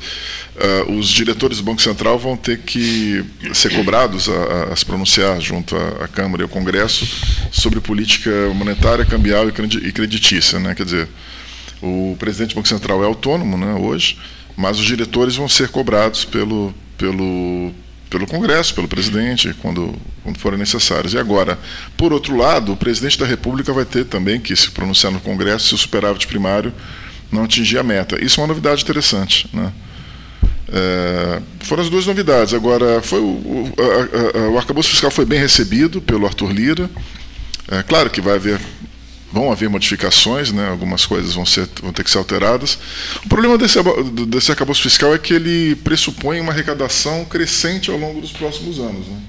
Ah, os diretores do Banco Central vão ter que ser cobrados a, a- se pronunciar junto à Câmara e ao Congresso sobre política monetária, cambial e creditícia. Né? Quer dizer, o presidente do Banco Central é autônomo né, hoje, mas os diretores vão ser cobrados pelo, pelo, pelo Congresso, pelo presidente, quando, quando forem necessários. E agora, por outro lado, o presidente da República vai ter também que se pronunciar no Congresso se o superávit primário não atingir a meta. Isso é uma novidade interessante. Né? É, foram as duas novidades. Agora, foi o, o, a, a, o arcabouço fiscal foi bem recebido pelo Arthur Lira. É, claro que vai haver, vão haver modificações, né, algumas coisas vão, ser, vão ter que ser alteradas. O problema desse, desse arcabouço fiscal é que ele pressupõe uma arrecadação crescente ao longo dos próximos anos. Né?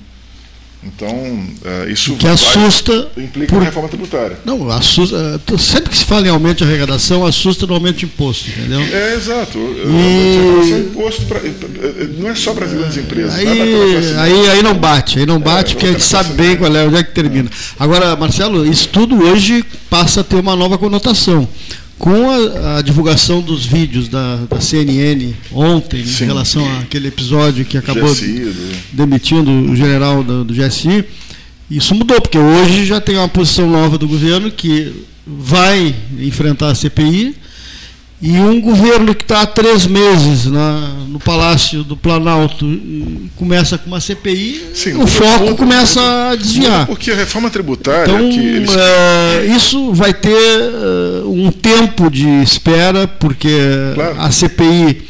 Então, é, isso que assusta implica por... reforma tributária. Não, assusta. É, sempre que se fala em aumento de arrecadação, assusta no aumento de imposto, entendeu? É, exato. E... Imposto pra, não é só para as grandes empresas. Aí, aí, aí não bate, aí não bate, é, porque a gente sabe bem qual é, onde é que termina. Agora, Marcelo, isso tudo hoje passa a ter uma nova conotação com a, a, divulgação dos vídeos da, da CNN ontem, Sim. em relação àquele episódio que acabou GSI, demitindo o general do, do GSI, isso mudou, porque hoje já tem uma posição nova do governo que vai enfrentar a CPI e um governo que está há três meses na, no Palácio do Planalto começa com uma CPI, Sim, o foco pouco, começa a desviar. Porque a reforma tributária. Então, eles... é, isso vai ter uh, um tempo de espera, porque claro. a CPI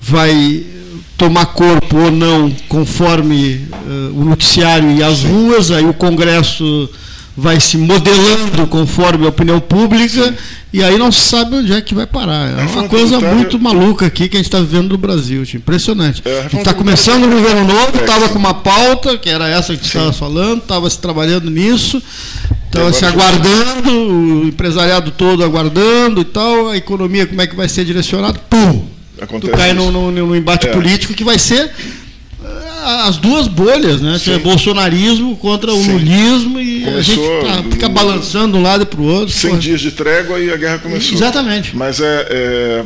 vai tomar corpo ou não conforme uh, o noticiário e as ruas, aí o Congresso vai se modelando conforme a opinião pública Sim. e aí não se sabe onde é que vai parar. É uma coisa muito maluca aqui que a gente está vivendo no Brasil, impressionante. É, a gente está começando um governo novo, estava com uma pauta, que era essa que estava falando, estava se trabalhando nisso, estava se aguardando, o empresariado todo aguardando e tal, a economia como é que vai ser direcionada, pum! Acontece tu cai no, no, no embate é. político que vai ser as duas bolhas, né? Que é bolsonarismo contra o Sim. lulismo e começou, a gente tá, fica balançando de um lado para o outro. 100 dias de trégua e a guerra começou. Exatamente. Mas é, é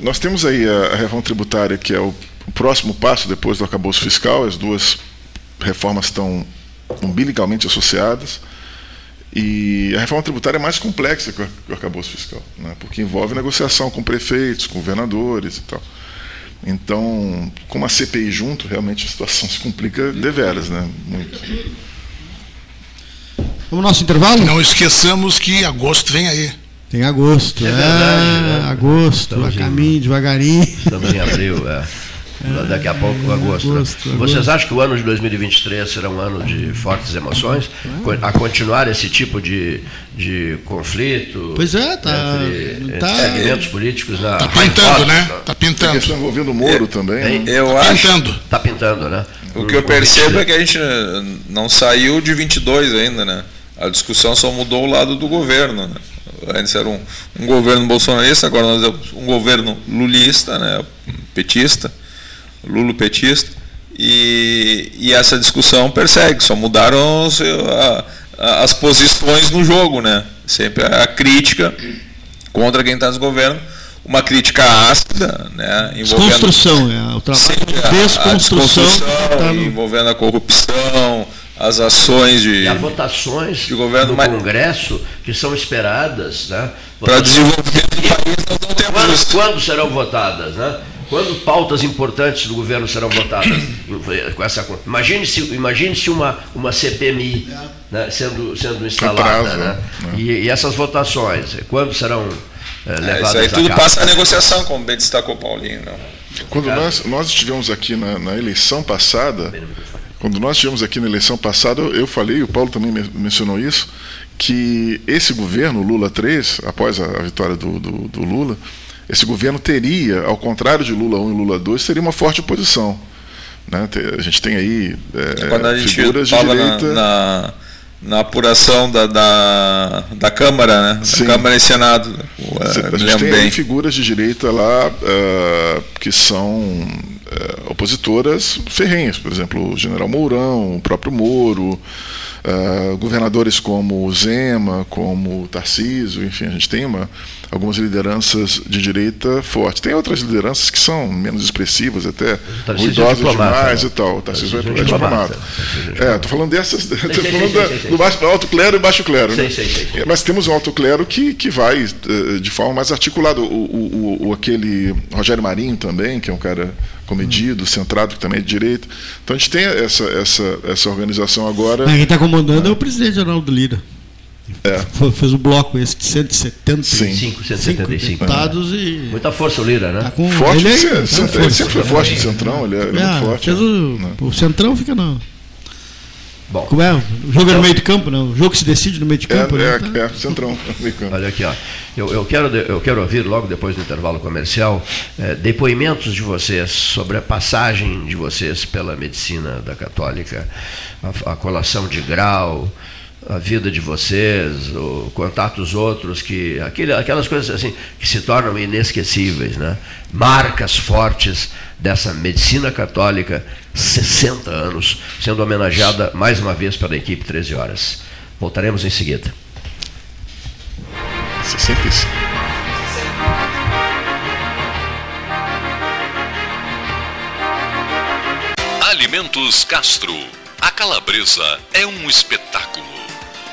nós temos aí a, a reforma tributária, que é o, o próximo passo depois do acabouço fiscal, as duas reformas estão umbilicalmente associadas. E a reforma tributária é mais complexa que o arcabouço fiscal, né? porque envolve negociação com prefeitos, com governadores e tal. Então, com a CPI junto, realmente a situação se complica deveras, né? Muito. Vamos nosso intervalo? Não esqueçamos que agosto vem aí. Tem agosto, é, é verdade, né? agosto, a caminho, devagarinho. Estamos em abril, é. É, Daqui a pouco, é, agosto. Agosto, né? Vocês acham que o ano de 2023 será um ano de fortes emoções? A continuar esse tipo de, de conflito? Pois é, tá. Entre, tá entre segmentos políticos na. Está pintando, né? Está pintando. Está envolvendo o Moro é, também. Né? Eu tá acho. Pintando. Está pintando, né? O que eu percebo é que a gente não saiu de 22 ainda, né? A discussão só mudou o lado do governo, né? Antes era um, um governo bolsonarista, agora nós temos um governo lulista, né? petista Lulo petista, e, e essa discussão persegue, só mudaram os, a, a, as posições no jogo, né? Sempre a crítica contra quem está no governo, uma crítica ácida, né? Envolvendo desconstrução, é, o trabalho de desconstrução, a, tá no... envolvendo a corrupção, as ações de, e as votações de governo do Congresso que são esperadas, né? Para desenvolvimento do país não quando, quando serão votadas, né? Quando pautas importantes do governo serão votadas <coughs> com essa imagine se imagine se uma uma CPMI né, sendo sendo instalada, né? né? E, e, essas votações quando serão é, levadas é, isso aí tudo passa a negociação, como bem destacou Paulinho. Não. Quando nós nós estivemos aqui na, na eleição passada, quando nós estivemos aqui na eleição passada, eu falei, o Paulo também mencionou isso, que esse governo, Lula 3, após a, vitória do, do, do Lula, esse governo teria, ao contrário de Lula 1 e Lula 2, seria uma forte oposição. Né? A gente tem aí é, Quando a gente figuras de direita... Na, na, na, apuração da, da, da Câmara, né? Câmara e Senado. Uh, a gente tem aí figuras de direita lá uh, que são uh, opositoras ferrenhas, por exemplo, o general Mourão, o próprio Moro, governadores como o Zema, como o Tarcísio, enfim, a gente tem uma, algumas lideranças de direita fortes. Tem outras lideranças que são menos expressivas, até é ruidosas é demais né? e tal. O Tarcísio é, é diplomata. É, estou falando dessas, <laughs> estou falando da, do baixo, alto clero e baixo clero. Né? Mas temos um alto clero que, que vai uh, de forma mais articulada. O, o, o, aquele Rogério Marinho também, que é um cara comedido, centrado, que também é de direita. Então a gente tem essa, essa, essa organização agora. Mas quem está comandando é o presidente Geraldo Lira. É. Fez o bloco esse de 175 175 deputados é. e. Muita força o Lira, né? Tá com forte, ele, aí, tá sempre, ele sempre foi forte no Centrão, ele é, ele é, muito forte. O, né? o Centrão fica não. Bom, Como é? O jogo é no meio de campo, não? O jogo que se decide no meio de campo. É, né? é, é centrão. Olha aqui, ó. Eu, eu, quero, eu quero ouvir, logo depois do intervalo comercial, é, depoimentos de vocês sobre a passagem de vocês pela medicina da católica, a, a colação de grau, a vida de vocês, o contatos outros, que aquele, aquelas coisas assim que se tornam inesquecíveis, né? marcas fortes dessa medicina católica, 60 anos, sendo homenageada mais uma vez pela equipe 13 horas. Voltaremos em seguida. 65. Alimentos Castro. A calabresa é um espetáculo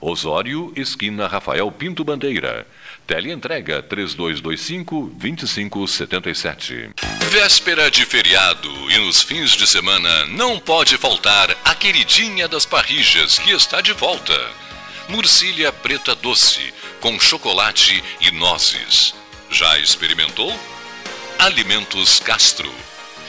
Osório, esquina Rafael Pinto Bandeira. Teleentrega 3225-2577. Véspera de feriado e nos fins de semana não pode faltar a queridinha das parrijas que está de volta. Murcilha preta doce, com chocolate e nozes. Já experimentou? Alimentos Castro.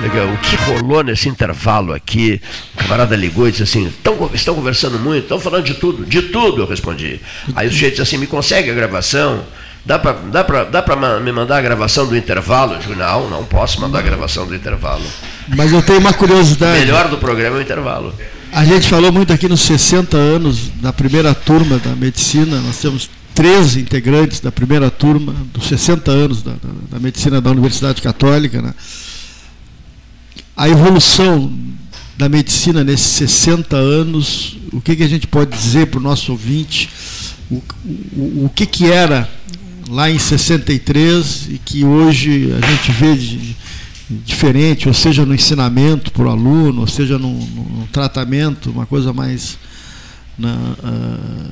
Legal. O que rolou nesse intervalo aqui? O camarada ligou e disse assim: estão, conversando muito, estão falando de tudo, de tudo, eu respondi. Aí o sujeito disse assim: me consegue a gravação? Dá para dá pra, dá pra me mandar a gravação do intervalo? Eu digo, não, não posso mandar a gravação do intervalo. Mas eu tenho uma curiosidade. O melhor do programa é o intervalo. A gente falou muito aqui nos 60 anos da primeira turma da medicina, nós temos 13 integrantes da primeira turma dos 60 anos da, da, da medicina da Universidade Católica. Né? A evolução da medicina nesses 60 anos, o que, que a gente pode dizer para o nosso ouvinte, o, o, o que, que era lá em 63 e que hoje a gente vê de, diferente, ou seja, no ensinamento para o aluno, ou seja, no, no, tratamento, uma coisa mais na, uh,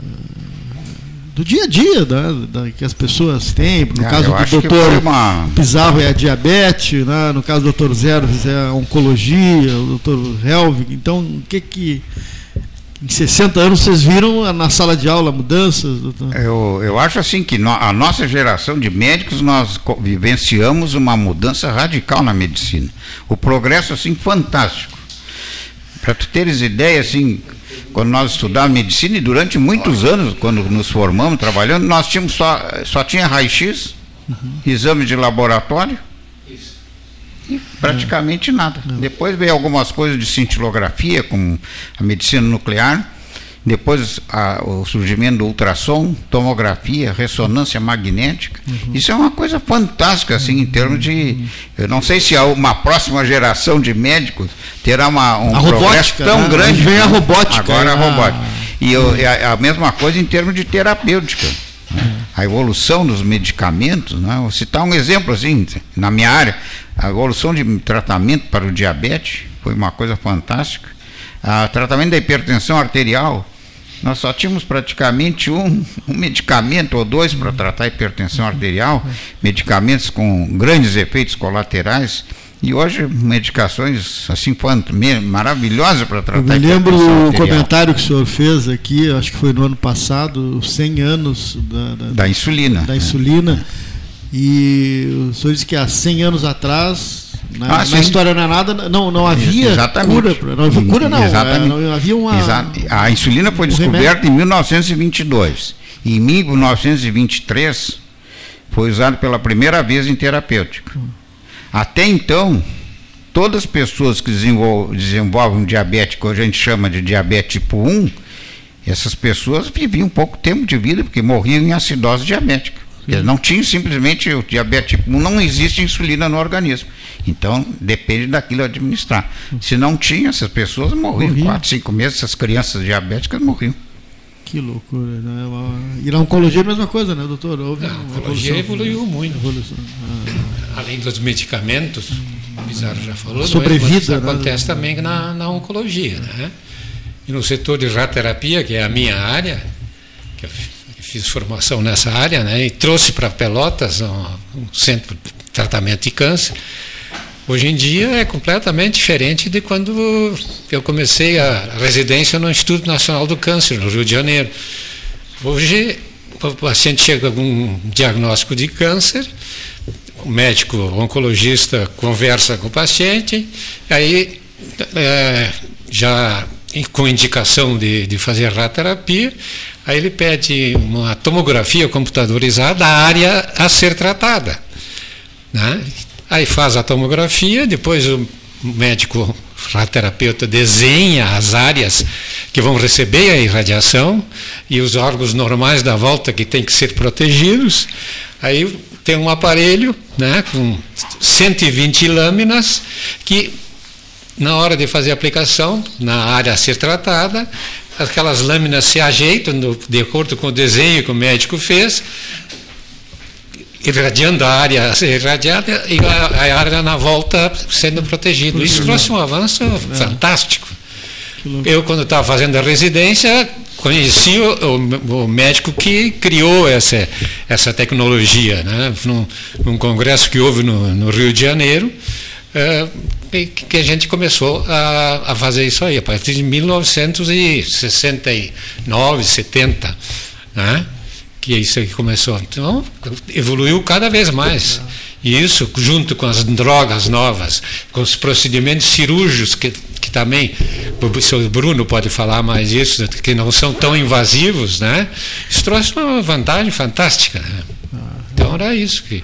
do dia a dia da, da, que as pessoas têm. No é, caso do doutor uma... Pizarro é a diabetes, né? no caso do doutor Zero é a oncologia, o doutor Helvig. Então, o que que. Em 60 anos vocês viram na sala de aula mudanças? Doutor? Eu, eu acho assim que no, a nossa geração de médicos nós vivenciamos uma mudança radical na medicina. O progresso assim fantástico. Para tu teres ideia, assim, quando nós estudávamos medicina e durante muitos anos, quando nos formamos trabalhando, nós tínhamos só, só tinha raio-x, uhum. exame de laboratório e praticamente nada. Depois veio algumas coisas de cintilografia, com a medicina nuclear, depois a, o surgimento do ultrassom, tomografia, ressonância magnética. Uhum. Isso é uma coisa fantástica, assim, em termos de. Eu não sei se uma próxima geração de médicos terá uma, um a progresso robótica, tão né? grande. Vem a robótica. Agora a né? robótica. E eu, a, a mesma coisa em termos de terapêutica. Né? A evolução dos medicamentos, né? vou citar um exemplo assim, na minha área, a evolução de tratamento para o diabetes foi uma coisa fantástica. O tratamento da hipertensão arterial nós só tínhamos praticamente um, um medicamento ou dois para tratar a hipertensão arterial, medicamentos com grandes efeitos colaterais. E hoje, medicações assim maravilhosas para tratar. Eu me lembro o comentário que o senhor fez aqui, acho que foi no ano passado, os 100 anos da, da, da insulina. Da insulina. É. E o senhor disse que há 100 anos atrás na, ah, na história não é nada, não, não havia Exatamente. cura. Não havia cura, não. Exatamente. Não havia uma. A insulina foi um descoberta remédio. em 1922. Em 1923 foi usada pela primeira vez em terapêutica. Hum. Até então, todas as pessoas que desenvolvem, desenvolvem diabetes, que a gente chama de diabetes tipo 1, essas pessoas viviam pouco tempo de vida, porque morriam em acidose diabética. Eles não tinham simplesmente o diabetes tipo 1, não existe insulina no organismo. Então, depende daquilo administrar. Se não tinha, essas pessoas morriam. Morria. Quatro, cinco meses, essas crianças diabéticas morriam. Que loucura, né? E na oncologia é a mesma coisa, né, doutor? Houve a oncologia evoluiu muito. Evolução. Ah. Além dos medicamentos, o Bizarro já falou, a sobrevida, isso né? acontece também na, na oncologia, né? E no setor de radioterapia, que é a minha área, que eu fiz formação nessa área, né? E trouxe para Pelotas um, um centro de tratamento de câncer Hoje em dia é completamente diferente de quando eu comecei a residência no Instituto Nacional do Câncer, no Rio de Janeiro. Hoje, o paciente chega com um diagnóstico de câncer, o médico o oncologista conversa com o paciente, aí é, já com indicação de, de fazer radioterapia, aí ele pede uma tomografia computadorizada da área a ser tratada. Né? Aí faz a tomografia, depois o médico radioterapeuta desenha as áreas que vão receber a irradiação e os órgãos normais da volta que têm que ser protegidos. Aí tem um aparelho né, com 120 lâminas que, na hora de fazer a aplicação, na área a ser tratada, aquelas lâminas se ajeitam do, de acordo com o desenho que o médico fez, irradiando a área irradiada e a, a área na volta sendo protegida. Isso trouxe um avanço fantástico. Eu, quando estava fazendo a residência, conheci o, o, médico que criou essa, essa tecnologia. Né? Num, num congresso que houve no, no Rio de Janeiro, é, que a gente começou a, a, fazer isso aí, a partir de 1969, 70. Né? que é isso que começou. Então, evoluiu cada vez mais. E isso, junto com as drogas novas, com os procedimentos cirúrgicos, que, que também o senhor Bruno pode falar mais isso, que não são tão invasivos, né? isso trouxe uma vantagem fantástica. Né? Então, era isso que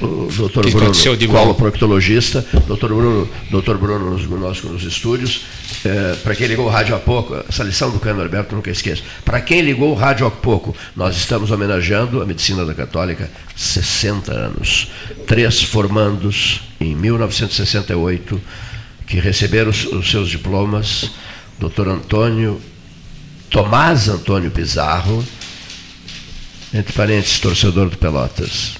o doutor Bruno, qual proctologista, doutor Bruno, doutor Bruno nos, nos estúdios, é, para quem ligou o rádio há pouco, essa lição do Cano Alberto nunca esqueço, para quem ligou o rádio há pouco, nós estamos homenageando a medicina da Católica 60 anos. Três formandos em 1968 que receberam os, os seus diplomas, doutor Antônio, Tomás Antônio Pizarro, entre parênteses, torcedor do Pelotas.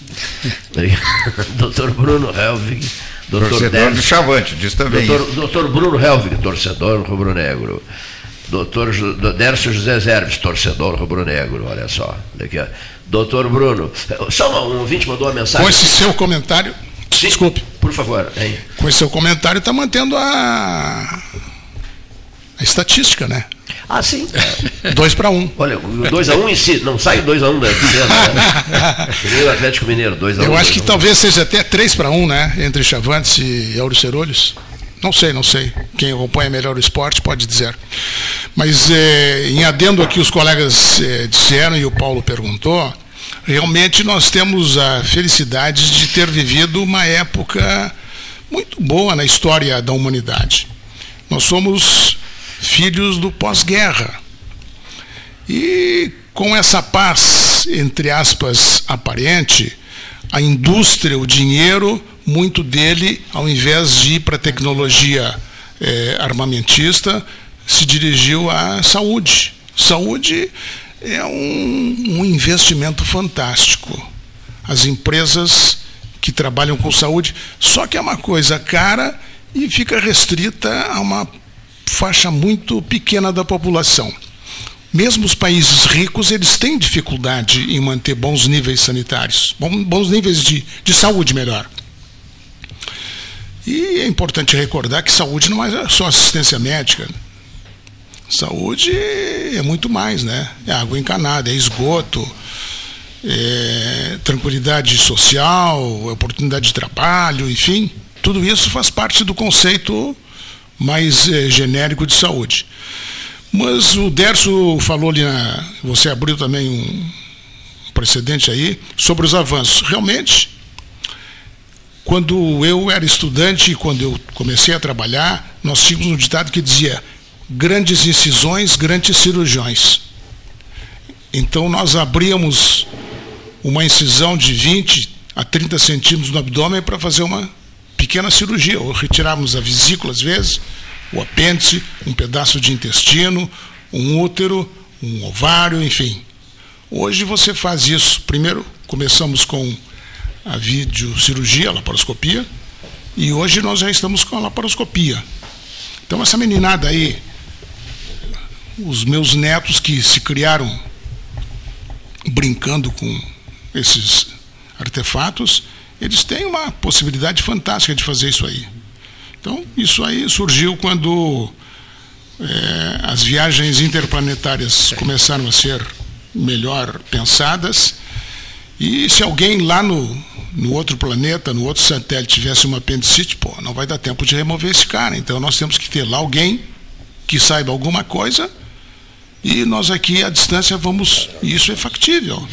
<laughs> Doutor Bruno Helvig. Doutor torcedor do Chavante, diz também. Doutor, doutor Bruno Helvig, torcedor rubro-negro. Doutor Dércio José Zerbes, torcedor rubro-negro, olha só. Daqui, Doutor Bruno, só um ouvinte mandou uma mensagem. Com esse seu comentário, Sim, desculpe. Por favor. Hein? Com esse seu comentário está mantendo a, a estatística, né? Ah, sim. 2 para 1. Um. Olha, o 2 a 1 um em si, não sai 2 a 1 um né? <laughs> o Atlético Mineiro, 2 a 1 Eu acho que talvez seja até 3 para 1, né? Entre Chavantes e Auricerolhos. Não sei, não sei. Quem acompanha melhor o esporte pode dizer. Mas é, em adendo aqui os colegas é, disseram e o Paulo perguntou, realmente nós temos a felicidade de ter vivido uma época muito boa na história da humanidade. Nós somos filhos do pós-guerra. E com essa paz, entre aspas, aparente, a indústria, o dinheiro, muito dele, ao invés de ir para a tecnologia é, armamentista, se dirigiu à saúde. Saúde é um, um investimento fantástico. As empresas que trabalham com saúde, só que é uma coisa cara e fica restrita a uma faixa muito pequena da população. Mesmo os países ricos, eles têm dificuldade em manter bons níveis sanitários, bons níveis de, de saúde, melhor. E é importante recordar que saúde não é só assistência médica. Saúde é muito mais, né? É água encanada, é esgoto, é tranquilidade social, oportunidade de trabalho, enfim. Tudo isso faz parte do conceito mais é, genérico de saúde. Mas o Derso falou ali, na, você abriu também um precedente aí, sobre os avanços. Realmente, quando eu era estudante, quando eu comecei a trabalhar, nós tínhamos um ditado que dizia: grandes incisões, grandes cirurgiões. Então nós abríamos uma incisão de 20 a 30 centímetros no abdômen para fazer uma pequena cirurgia, ou retirarmos a vesícula às vezes, o apêndice, um pedaço de intestino, um útero, um ovário, enfim. Hoje você faz isso. Primeiro começamos com a videocirurgia, a laparoscopia, e hoje nós já estamos com a laparoscopia. Então essa meninada aí, os meus netos que se criaram brincando com esses artefatos, eles têm uma possibilidade fantástica de fazer isso aí. Então, isso aí surgiu quando é, as viagens interplanetárias começaram a ser melhor pensadas. E se alguém lá no, no outro planeta, no outro satélite, tivesse uma apendicite, pô, não vai dar tempo de remover esse cara. Então nós temos que ter lá alguém que saiba alguma coisa e nós aqui à distância vamos. Isso é factível.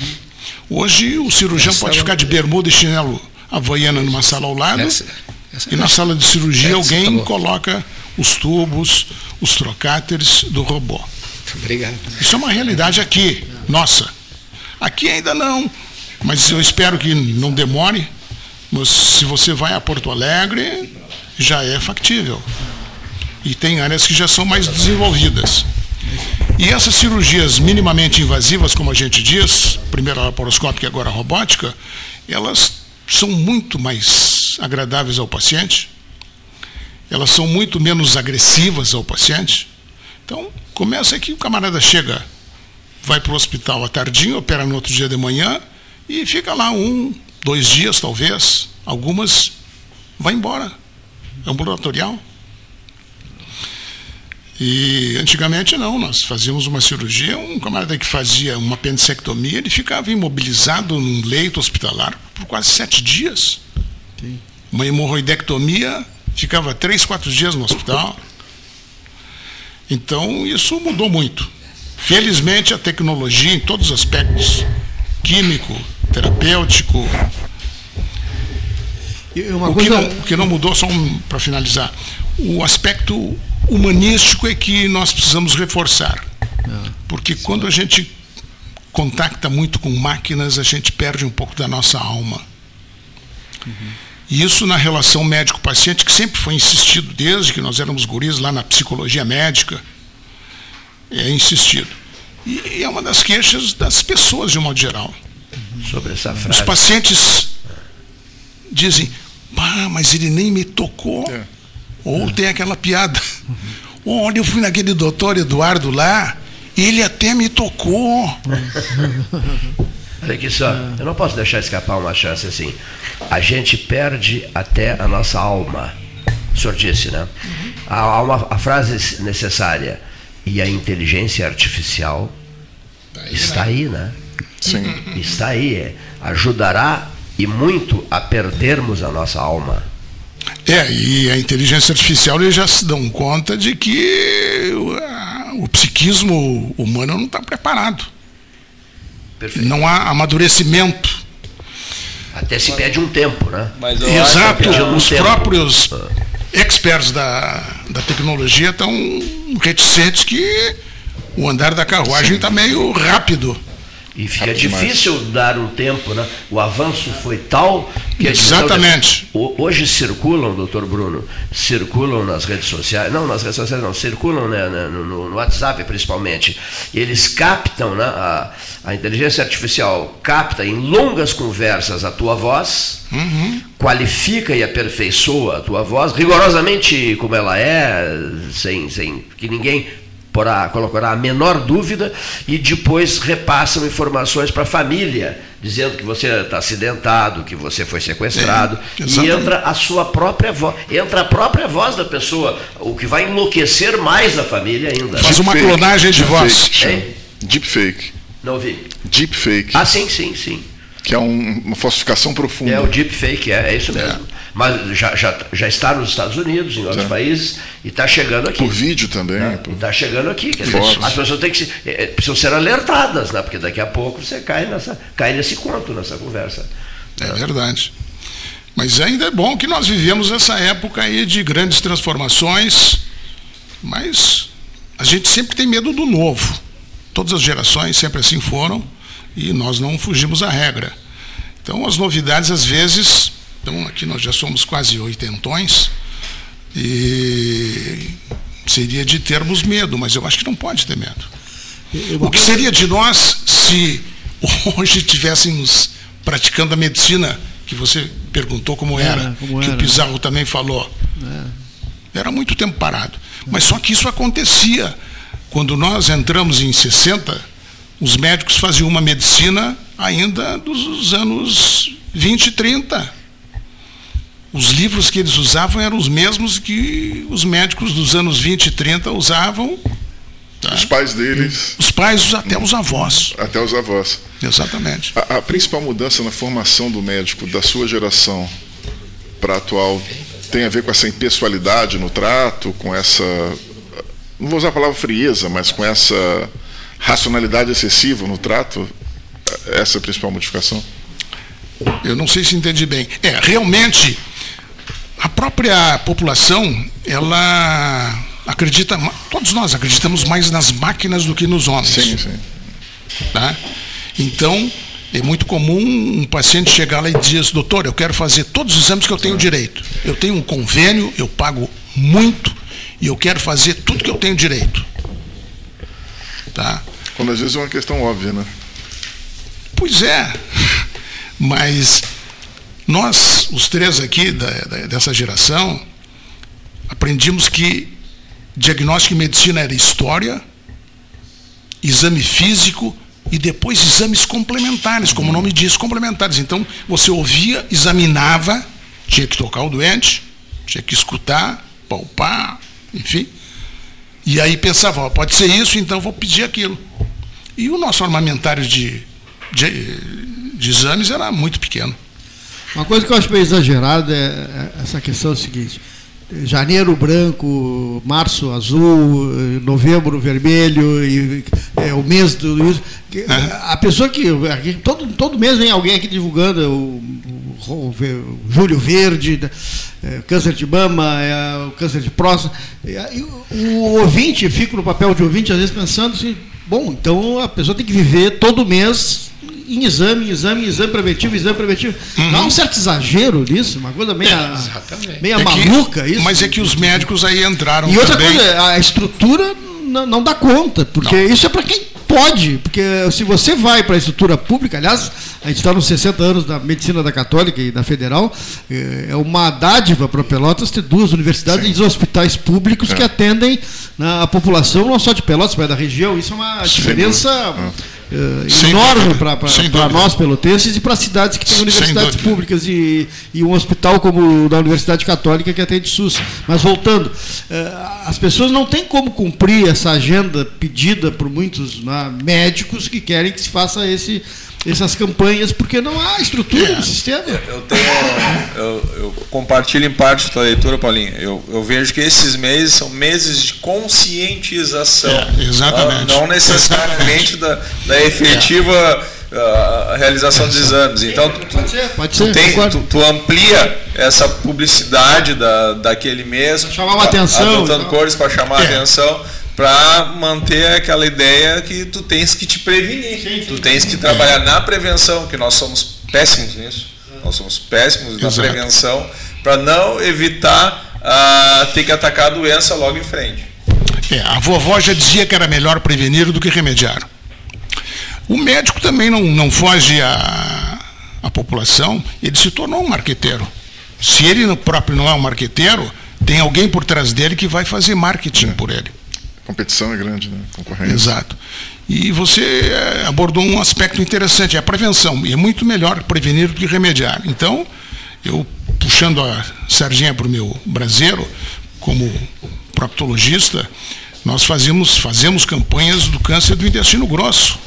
Hoje o cirurgião pode ficar de bermuda e chinelo havaiana numa sala ao lado, essa, essa, e na sala de cirurgia alguém coloca os tubos, os trocáteres do robô. Obrigado. Isso é uma realidade aqui, nossa. Aqui ainda não, mas eu espero que não demore. Mas se você vai a Porto Alegre, já é factível. E tem áreas que já são mais desenvolvidas. E essas cirurgias minimamente invasivas, como a gente diz, primeiro a laparoscópica e agora a robótica, elas são muito mais agradáveis ao paciente, elas são muito menos agressivas ao paciente. Então, começa aqui, o camarada chega, vai para o hospital à tardinha, opera no outro dia de manhã e fica lá um, dois dias talvez, algumas vai embora. É ambulatorial. E antigamente não, nós fazíamos uma cirurgia, um camarada que fazia uma apendicectomia, ele ficava imobilizado num leito hospitalar por quase sete dias. Sim. Uma hemorroidectomia ficava três, quatro dias no hospital. Então isso mudou muito. Felizmente a tecnologia em todos os aspectos, químico, terapêutico. o, que não, o que não mudou, só um, para finalizar, o aspecto humanístico é que nós precisamos reforçar. Porque quando a gente contacta muito com máquinas, a gente perde um pouco da nossa alma. E isso na relação médico-paciente, que sempre foi insistido, desde que nós éramos guris lá na psicologia médica, é insistido. E é uma das queixas das pessoas, de um modo geral. Sobre essa frase. Os pacientes dizem, ah, mas ele nem me tocou. É. Ou tem aquela piada. Olha, eu fui naquele doutor Eduardo lá, ele até me tocou. <laughs> Olha aqui só, eu não posso deixar escapar uma chance assim. A gente perde até a nossa alma. O senhor disse, né? A, alma, a frase necessária. E a inteligência artificial está aí, né? Sim. Está aí. Ajudará e muito a perdermos a nossa alma. É, e a inteligência artificial eles já se dão conta de que o, o psiquismo humano não está preparado. Perfeito. Não há amadurecimento. Até se pede um tempo, né? Exato. Os tempo. próprios experts da, da tecnologia estão reticentes que o andar da carruagem está meio rápido. E fica difícil demais. dar um tempo, né? O avanço foi tal que Exatamente. hoje circulam, doutor Bruno, circulam nas redes sociais, não nas redes sociais não, circulam né, né no, no, WhatsApp principalmente. Eles captam, né, a, a inteligência artificial capta em longas conversas a tua voz, uhum. qualifica e aperfeiçoa a tua voz, rigorosamente como ela é, sem, sem que ninguém porá, colocará a menor dúvida e depois repassam informações para a família, dizendo que você está acidentado, que você foi sequestrado, é, e entra a sua própria voz, entra a própria voz da pessoa, o que vai enlouquecer mais a família ainda. Faz uma clonagem de voz. Deepfake. Não ouvi. Deepfake. Ah, sim, sim, sim. Que é um, uma falsificação profunda. É o deepfake, é, é isso mesmo. É mas já, já, já está nos Estados Unidos, em outros países, e está chegando aqui. Por vídeo também. Né? Está chegando aqui. Quer dizer, as pessoas têm que se, é, precisam ser alertadas, né? porque daqui a pouco você cai, nessa, cai nesse conto, nessa conversa. É verdade. Mas ainda é bom que nós vivemos essa época aí de grandes transformações, mas a gente sempre tem medo do novo. Todas as gerações sempre assim foram e nós não fugimos à regra. Então as novidades às vezes então aqui nós já somos quase oitentões e seria de termos medo, mas eu acho que não pode ter medo. O que seria de nós se hoje estivéssemos praticando a medicina que você perguntou como era, é, como que era. o Pizarro também falou. É. Era muito tempo parado. Mas só que isso acontecia. Quando nós entramos em 60, os médicos faziam uma medicina ainda dos anos 20 e 30 os livros que eles usavam eram os mesmos que os médicos dos anos 20 e 30 usavam. Tá? Os pais deles. Os pais, até os avós. Até os avós. Exatamente. A, a principal mudança na formação do médico da sua geração para a atual tem a ver com essa impessoalidade no trato, com essa. Não vou usar a palavra frieza, mas com essa racionalidade excessiva no trato? Essa é a principal modificação? Eu não sei se entendi bem. É, realmente a própria população, ela acredita, todos nós acreditamos mais nas máquinas do que nos homens. Sim, sim. Tá? Então, é muito comum um paciente chegar lá e dizer, doutor, eu quero fazer todos os exames que eu tenho direito. Eu tenho um convênio, eu pago muito e eu quero fazer tudo que eu tenho direito. Tá? Quando às vezes é uma questão óbvia, né? Pois é, <laughs> mas nós, os três aqui da, da, dessa geração, aprendimos que diagnóstico e medicina era história, exame físico e depois exames complementares, como o nome diz, complementares. Então, você ouvia, examinava, tinha que tocar o doente, tinha que escutar, palpar, enfim. E aí pensava, ó, pode ser isso, então vou pedir aquilo. E o nosso armamentário de, de, de exames era muito pequeno. Uma coisa que eu acho meio exagerada é, é essa questão é seguinte: janeiro branco, março azul, novembro vermelho, e é, o mês do. A pessoa que. Todo, todo mês vem alguém aqui divulgando o, o, o julho verde, é, câncer de mama, é, o câncer de próstata. O, o ouvinte, fica no papel de ouvinte, às vezes pensando assim, bom, então a pessoa tem que viver todo mês em exame, exame, exame preventivo, exame preventivo. Uhum. Não há um certo exagero nisso, uma coisa meio, é, meio é maluca que, isso. Mas é que os médicos aí entraram E outra também. coisa, a estrutura não, não dá conta, porque não. isso é para quem pode, porque se você vai para a estrutura pública, aliás, a gente está nos 60 anos da medicina da Católica e da Federal, é uma dádiva para Pelotas ter duas universidades Sim. e hosptais públicos é. que atendem né, a população, não só de Pelotas, mas da região. Isso é uma diferença. Sim uh, enorme para nós pelotenses e para cidades que têm universidades públicas e, e, um hospital como o da Universidade Católica que atende SUS. Mas voltando, uh, as pessoas não têm como cumprir essa agenda pedida por muitos né, médicos que querem que se faça esse essas campanhas, porque não há estrutura é. sistema. Eu, tenho, eu, eu, compartilho em parte da tua leitura, Paulinho. Eu, eu, vejo que esses meses são meses de conscientização. É, exatamente. Não, necessariamente da, da efetiva. A realização dos exames. Então, tu, pode ser, pode ser, tu, tem, tu, tu, amplia essa publicidade da, daquele mês, chamar uma atenção, adotando cores para chamar é. a atenção para manter aquela ideia que tu tens que te prevenir, sim, sim. tu tens que trabalhar na prevenção, que nós somos péssimos nisso, nós somos péssimos na prevenção, para não evitar uh, ter que atacar a doença logo em frente. É, a vovó já dizia que era melhor prevenir do que remediar. O médico também não, não foge à, à população, ele se tornou um marqueteiro. Se ele próprio não é um marqueteiro, tem alguém por trás dele que vai fazer marketing é. por ele competição é grande, né? Concorrência. Exato. E você eh, abordou um aspecto interessante, é a prevenção. E é muito melhor prevenir do que remediar. Então, eu puxando a sardinha para o meu braseiro, como proctologista, nós fazemos, fazemos campanhas do câncer do intestino grosso.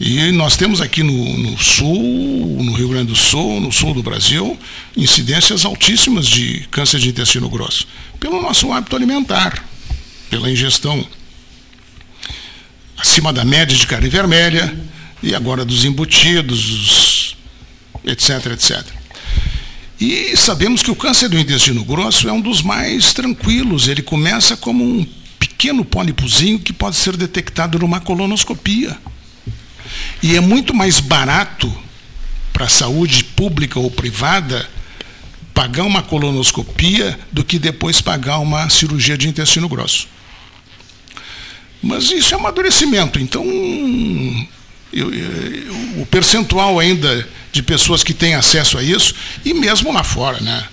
E nós temos aqui no, no, sul, no Rio Grande do Sul, no sul do Brasil, incidências altíssimas de câncer de intestino grosso, pelo nosso hábito alimentar pela ingestão acima da média de carne vermelha e agora dos embutidos, etc, etc. E sabemos que o câncer do intestino grosso é um dos mais tranquilos. Ele começa como um pequeno pólipozinho que pode ser detectado numa colonoscopia. E é muito mais barato para a saúde pública ou privada pagar uma colonoscopia do que depois pagar uma cirurgia de intestino grosso. Mas isso é amadurecimento. Então, eu, eu, o percentual ainda de pessoas que têm acesso a isso, e mesmo lá fora, né?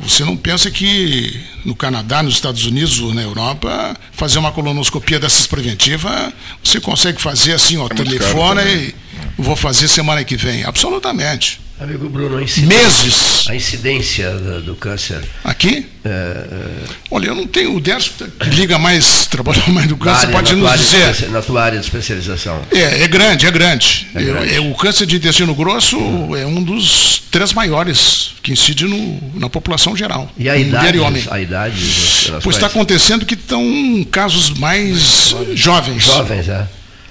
Você não pensa que no Canadá, nos Estados Unidos ou na Europa, fazer uma colonoscopia dessas preventiva, você consegue fazer assim, ó, é telefone e vou fazer semana que vem. Absolutamente. Amigo Bruno, a incidência, Meses. A incidência do, do câncer. Aqui? É, é... Olha, eu não tenho. O Décio liga mais, <laughs> trabalha mais do câncer, área, pode nos dizer. na tua área de especialização. É, é grande, é grande. É grande. Eu, é, o câncer de intestino grosso uhum. é um dos três maiores que incide no, na população geral. E a idade? E homem. A idade pois está acontecendo que estão casos mais jovens. Jovens, é.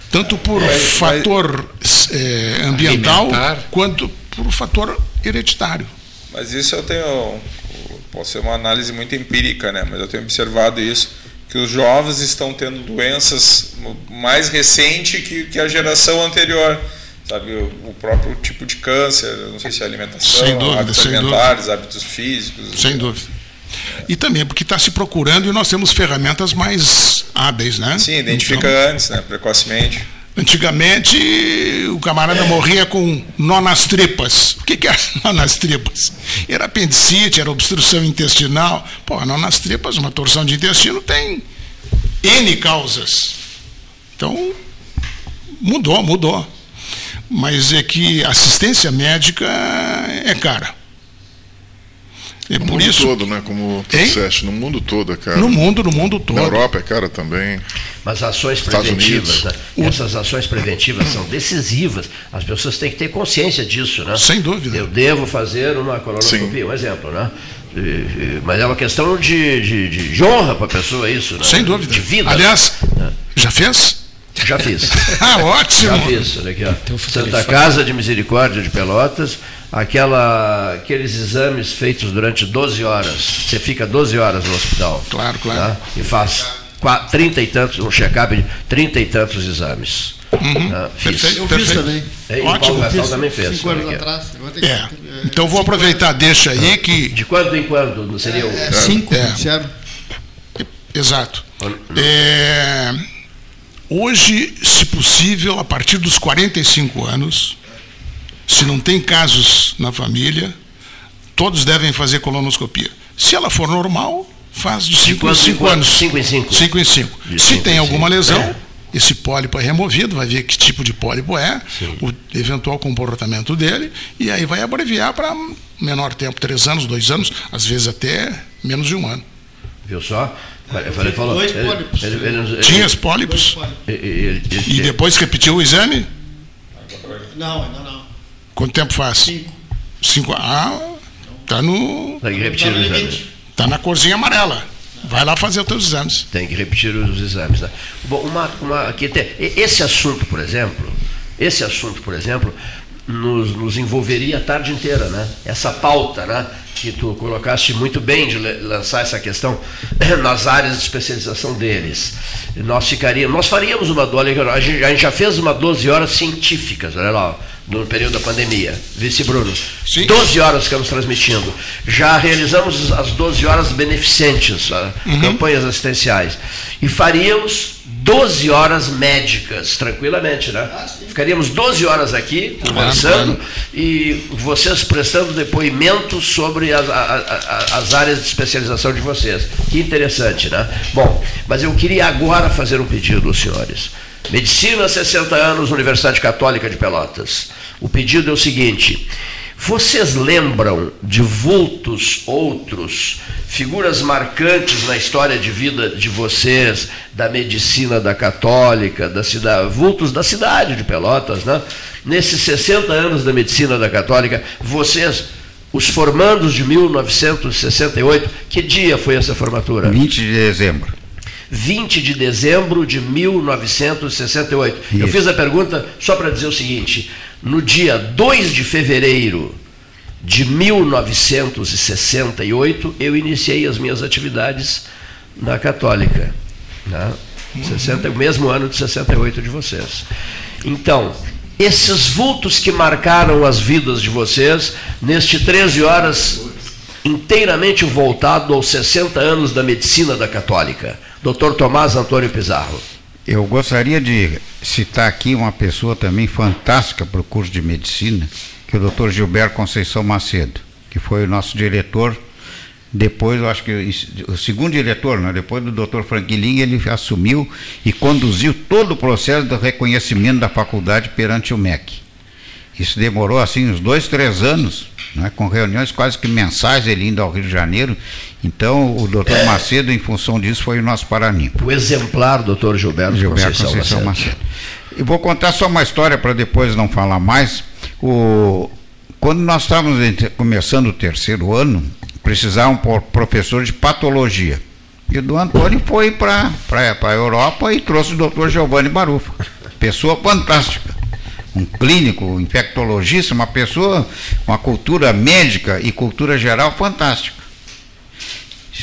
Tanto por fator é, ambiental, Alimentar. quanto por fator hereditário. Mas isso eu tenho, pode ser uma análise muito empírica, né? Mas eu tenho observado isso que os jovens estão tendo doenças mais recente que, que a geração anterior sabe o próprio tipo de câncer não sei se é alimentação dúvida, hábitos alimentares dúvida. hábitos físicos sem dúvida e também porque está se procurando e nós temos ferramentas mais hábeis né sim identifica então, antes né precocemente Antigamente o camarada morria com nó nas tripas. O que, que era <laughs> nó nas tripas? Era apendicite, era obstrução intestinal. Pô, nó nas tripas, uma torção de intestino tem N causas. Então, mudou, mudou. Mas é que assistência médica é cara. É no por mundo isso... todo, né? Como tu disseste, no mundo todo é cara. No mundo, no mundo todo. Na Europa é cara também. Mas ações preventivas, né? essas ações preventivas são decisivas. As pessoas têm que ter consciência disso, né? Sem dúvida. Eu devo fazer uma colonoscopia, Sim. um exemplo, né? Mas é uma questão de, de, de honra para a pessoa isso, né? Sem dúvida. De vida. Aliás, né? já fez? Já fiz. <laughs> ah, ótimo! Já fiz. Olha aqui, ó. Então, Santa Casa de Misericórdia de Pelotas, aquela, aqueles exames feitos durante 12 horas. Você fica 12 horas no hospital. Claro, claro. Tá? E faz 30 e tantos, um check-up de 30 e tantos exames. Uhum. Tá? Fiz. Eu fiz também. É, Ótimo. O Paulo também fez. Cinco anos atrás. É. é. Então vou aproveitar, deixa aí que. De quando em quando? Seria o... é, cinco, é. Exato. É, hoje, se possível, a partir dos 45 anos, se não tem casos na família, todos devem fazer colonoscopia. Se ela for normal, faz de 5 em 5 anos. 5 em 5. 5 em 5. Se tem alguma lesão, é. esse pólipo é removido, vai ver que tipo de pólipo é, Sim. o eventual comportamento dele, e aí vai abreviar para menor tempo, 3 anos, 2 anos, às vezes até menos de um ano. Viu só? Eu falei, falou, dois pólipos. Ele, ele, ele, Tinha os pólipos? E depois repetiu o exame? Não, ainda não. Quanto tempo faz? Cinco. Cinco. Ah, tá no. Tem que repetir os exames. Tá na corzinha amarela. Vai lá fazer os teus exames. Tem que repetir os exames. Né? Bom, uma, uma, aqui tem, esse assunto, por exemplo, esse assunto, por exemplo, nos, nos envolveria a tarde inteira, né? Essa pauta, né? Que tu colocaste muito bem de lançar essa questão <coughs> nas áreas de especialização deles. Nós ficaríamos, nós faríamos uma dose, a gente, a gente já fez uma 12 horas científicas, olha lá no período da pandemia. Vice Bruno. Sim. 12 horas ficamos transmitindo. Já realizamos as 12 horas beneficentes, uhum. campanhas assistenciais. E faríamos 12 horas médicas, tranquilamente, né? Ah, Ficaríamos 12 horas aqui conversando e vocês prestando depoimentos sobre as, as, as áreas de especialização de vocês. Que interessante, né? Bom, mas eu queria agora fazer um pedido aos senhores. Medicina, 60 anos, Universidade Católica de Pelotas. O pedido é o seguinte: vocês lembram de vultos outros, figuras marcantes na história de vida de vocês, da medicina da Católica, da cidade, vultos da cidade de Pelotas, né? Nesses 60 anos da medicina da Católica, vocês os formandos de 1968, que dia foi essa formatura? 20 de dezembro. 20 de dezembro de 1968. Isso. Eu fiz a pergunta só para dizer o seguinte: no dia 2 de fevereiro de 1968, eu iniciei as minhas atividades na Católica. Né? 60, o mesmo ano de 68 de vocês. Então, esses vultos que marcaram as vidas de vocês, neste 13 horas inteiramente voltado aos 60 anos da medicina da Católica. Dr. Tomás Antônio Pizarro. Eu gostaria de citar aqui uma pessoa também fantástica para o curso de medicina, que é o Dr. Gilberto Conceição Macedo, que foi o nosso diretor. Depois, eu acho que o segundo diretor, né? depois do Dr. Franklin, ele assumiu e conduziu todo o processo do reconhecimento da faculdade perante o MEC. Isso demorou assim uns dois, três anos, né, com reuniões quase que mensais ele indo ao Rio de Janeiro. Então, o doutor é. Macedo, em função disso, foi o nosso paraninfo. O exemplar doutor Gilberto, Gilberto Conceição, Conceição Macedo. E vou contar só uma história para depois não falar mais. O, quando nós estávamos começando o terceiro ano, precisavam por professor de patologia. E o do Antônio foi para a Europa e trouxe o doutor Giovanni Barufa. Pessoa fantástica. um clínico, um infectologista, uma pessoa com uma cultura médica e cultura geral fantástica.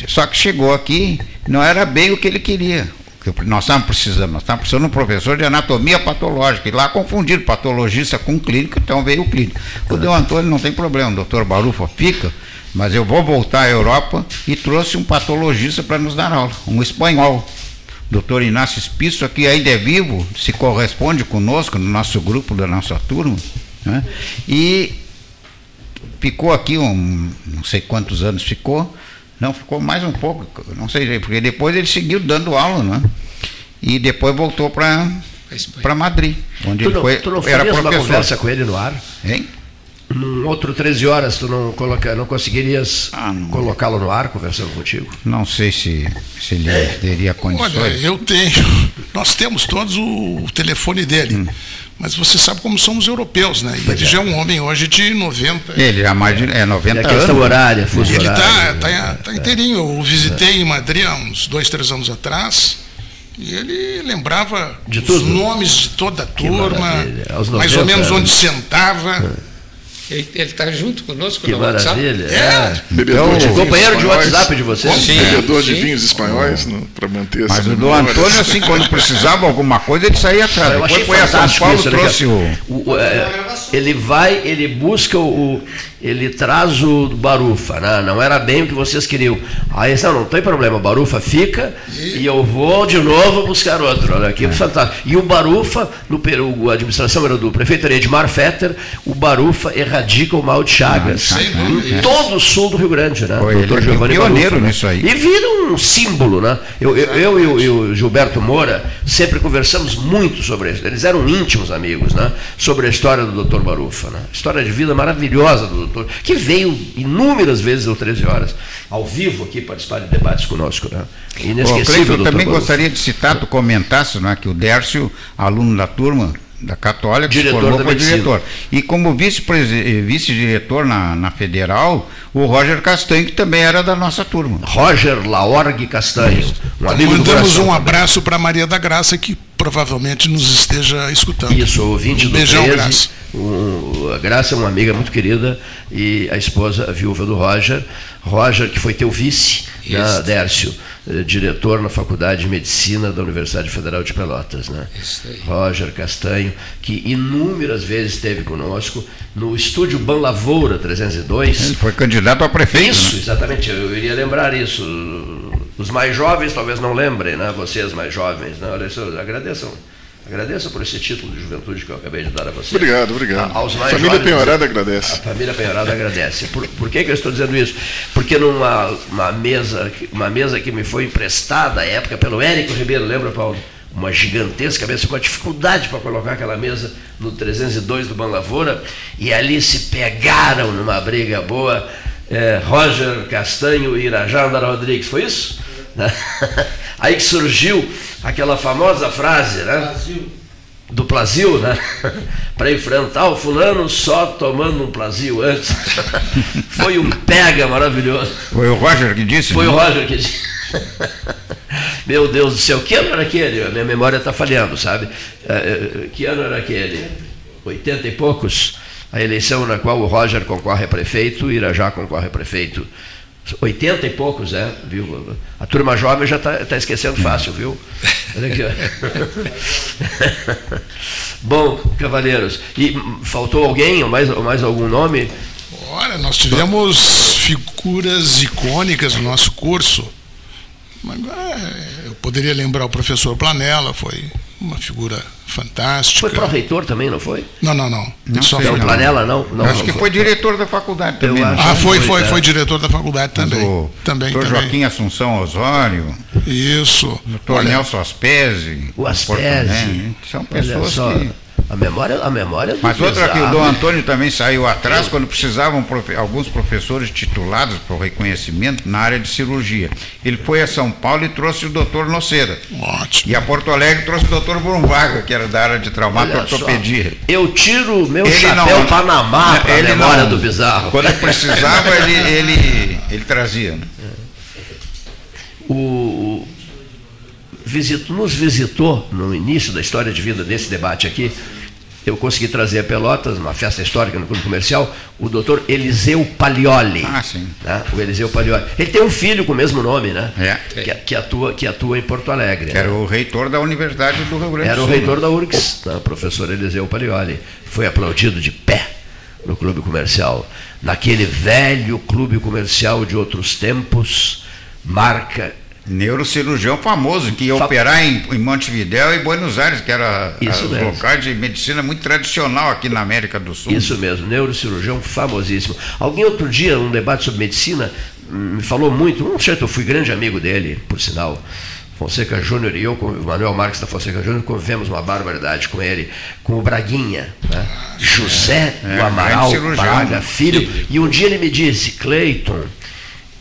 Só que chegou aqui, não era bem o que ele queria. O que nós estávamos precisando, nós estávamos precisando de um professor de anatomia patológica. E lá confundiram patologista com clínico, então veio o clínico. O Deu Antônio não tem problema, o doutor Barufa fica, mas eu vou voltar à Europa e trouxe um patologista para nos dar aula, um espanhol. Doutor Inácio Spisso, que ainda é vivo, se corresponde conosco no nosso grupo, da nossa turma, né? e ficou aqui um, não sei quantos anos ficou, não, ficou mais um pouco, não sei, porque depois ele seguiu dando aula, né? E depois voltou para para Madrid, onde tu ele não, foi, tu não era uma professor. conversa com ele no ar? Hein? Num outro 13 horas, tu não, coloca, não conseguirias Ah, colocá-lo no ar conversando contigo? Não sei se, se ele teria condições. Olha, eu tenho. Nós temos todos o, o telefone dele. Hum. Mas você sabe como somos europeus, né? E ele já é um homem hoje de 90. Ele já mais de é 90 E a questão anos. horária, fuso Ele horário. está tá, tá inteirinho. Eu o visitei em Madrid há uns dois, três anos atrás. E ele lembrava De os nomes de toda a turma, mais ou 90 menos onde anos. sentava. Ele está junto conosco Que no WhatsApp. maravilha. É. Bebedor Então, de companheiro de. WhatsApp de vocês. Sim. Bebedor de Sim. vinhos espanhóis para manter essa Mas o do. Antônio, assim, quando precisava alguma coisa, ele saía atrás. Eu achei Depois foi a São Paulo, isso, né, trouxe. O- o, é, ele vai, ele busca o. Ele traz o Barufa, né? não era bem o que vocês queriam. Aí não, não tem problema, o Barufa fica e eu vou de novo buscar outro. Olha que fantástico. E o Barufa, no Peru, a administração era do prefeito Edmar Fetter, o Barufa erradica o mal de Chagas. Ah, em todo o sul do Rio Grande, né? Foi, ele é pioneiro Barufa, né? nisso aí. E vira um símbolo, né? Eu, eu, eu e, o, e o Gilberto Moura sempre conversamos muito sobre isso. Eles eram íntimos amigos, né? Sobre a história do Dr. Barufa, né? História de vida maravilhosa do doutor, que veio inúmeras vezes ao 13 horas, ao vivo aqui, participar de debates conosco, né? Ô, Inesquecível, Cleiton, eu Dr. também gostaria de citar, tu comentasse, né, que o Dércio, aluno da turma da Católica, se Diretor formou medicina. diretor. E como eh, vice-diretor na, na Federal, o Roger Castanho, que também era da nossa turma. Roger Laorgue Castanho, um Mandamos um abraço para Maria da Graça, que provavelmente nos esteja escutando. Isso, ouvinte um do beijão, 13. Graça. Um- a Graça é uma amiga muito querida e a esposa, a viúva do Roger. Roger, que foi teu vice, né. Dércio, eh, diretor na Faculdade de Medicina da Universidade Federal de Pelotas. Né? Isso aí. Roger Castanho, que inúmeras vezes esteve conosco no estúdio Ban Lavoura 302. Ele foi candidato a prefeito. Isso, né? exatamente, eu iria lembrar isso. Os mais jovens talvez não lembrem, né? Vocês mais jovens, né? Olha agradeçam. Agradeço por esse título de juventude que eu acabei de dar a você. Obrigado, obrigado. A- Família jovens, Penhorada A agradece. família Penhorada agradece. Por, por que, que eu estou dizendo isso? Porque numa uma mesa, que- uma mesa que me foi emprestada à época pelo Érico Ribeiro, lembra, Paulo? Uma gigantesca mesa, com uma dificuldade para colocar aquela mesa no 302 do Ban Lavoura, e ali se pegaram numa briga boa eh, Roger Castanho e Irajá Rodrigues, foi isso? Né? Aí que surgiu aquela famosa frase, né? do Plazil, né? Para enfrentar o fulano só tomando um Plazil antes. Foi um pega maravilhoso. Foi o Roger que disse? Foi o Roger que disse. Meu Deus do céu, que ano era aquele? A minha memória está falhando, sabe? Eh, eh, Que ano era aquele? 80 e poucos? A eleição na qual o Roger concorre a prefeito, o Irajá concorre a prefeito. 80 e poucos, é, viu? A turma jovem já está esquecendo fácil, viu? <laughs> Bom, cavalheiros, e faltou alguém, ou mais, ou mais algum nome? Olha, nós tivemos figuras icônicas no nosso curso. Mas, é, Eu poderia lembrar o professor Planella, foi uma figura fantástica. Foi pró-reitor também, não foi? Não, não, não. Não Só foi- Não, Planella não? não Acho não que foi diretor da faculdade também. acho né? Ah, foi, Foi, foi, é. foi diretor da faculdade também. O Também, doutor também. Joaquim Assunção Osório, Isso. doutor Olha, Nelson Aspese. O Porto Aspese. Alegre, São Olha pessoas só, que. A memória, a memória do Mas outra que o. Dom Antônio também saiu atrás quando precisavam profe- alguns professores titulados para o reconhecimento na área de cirurgia. Ele foi a São Paulo e trouxe o doutor Noceira. Ótimo. E a Porto Alegre trouxe o doutor Brumbaga, que era da área de traumato Olha só, ortopedia. Eu tiro o meu Ele chapéu não- Panamá para a memória não- do bizarro. Quando precisava, ele, ele, ele trazia. né? o, o- visit- nos visitou no início da história de vida desse debate aqui eu consegui trazer a Pelotas, uma festa histórica no Clube Comercial, o doutor Eliseu Palioli. Ah, sim. Né? O Eliseu Palioli. Ele tem um filho com o mesmo nome, né? É. Que, que atua, que atua em Porto Alegre. Que era né? o reitor da Universidade do Rio Grande Era do o Sul. reitor da URGS, né? o professor Eliseu Palioli. Foi aplaudido de pé no Clube Comercial. Naquele velho clube comercial de outros tempos, marca Neurocirurgião famoso, que ia operar em, em Montevidéu e Buenos Aires, que era Isso os mesmo. locais de medicina muito tradicional aqui na América do Sul. Isso mesmo, neurocirurgião famosíssimo. Alguém outro dia, num debate sobre medicina, hum, me falou muito, um certo, eu fui grande amigo dele, por sinal. Fonseca Júnior e eu, com o Manuel Marques da Fonseca Júnior, convivemos uma barbaridade com ele, com o Braguinha, né? José é, do Amaral grande cirurgião. Braga Filho. E um dia ele me disse, Cleiton,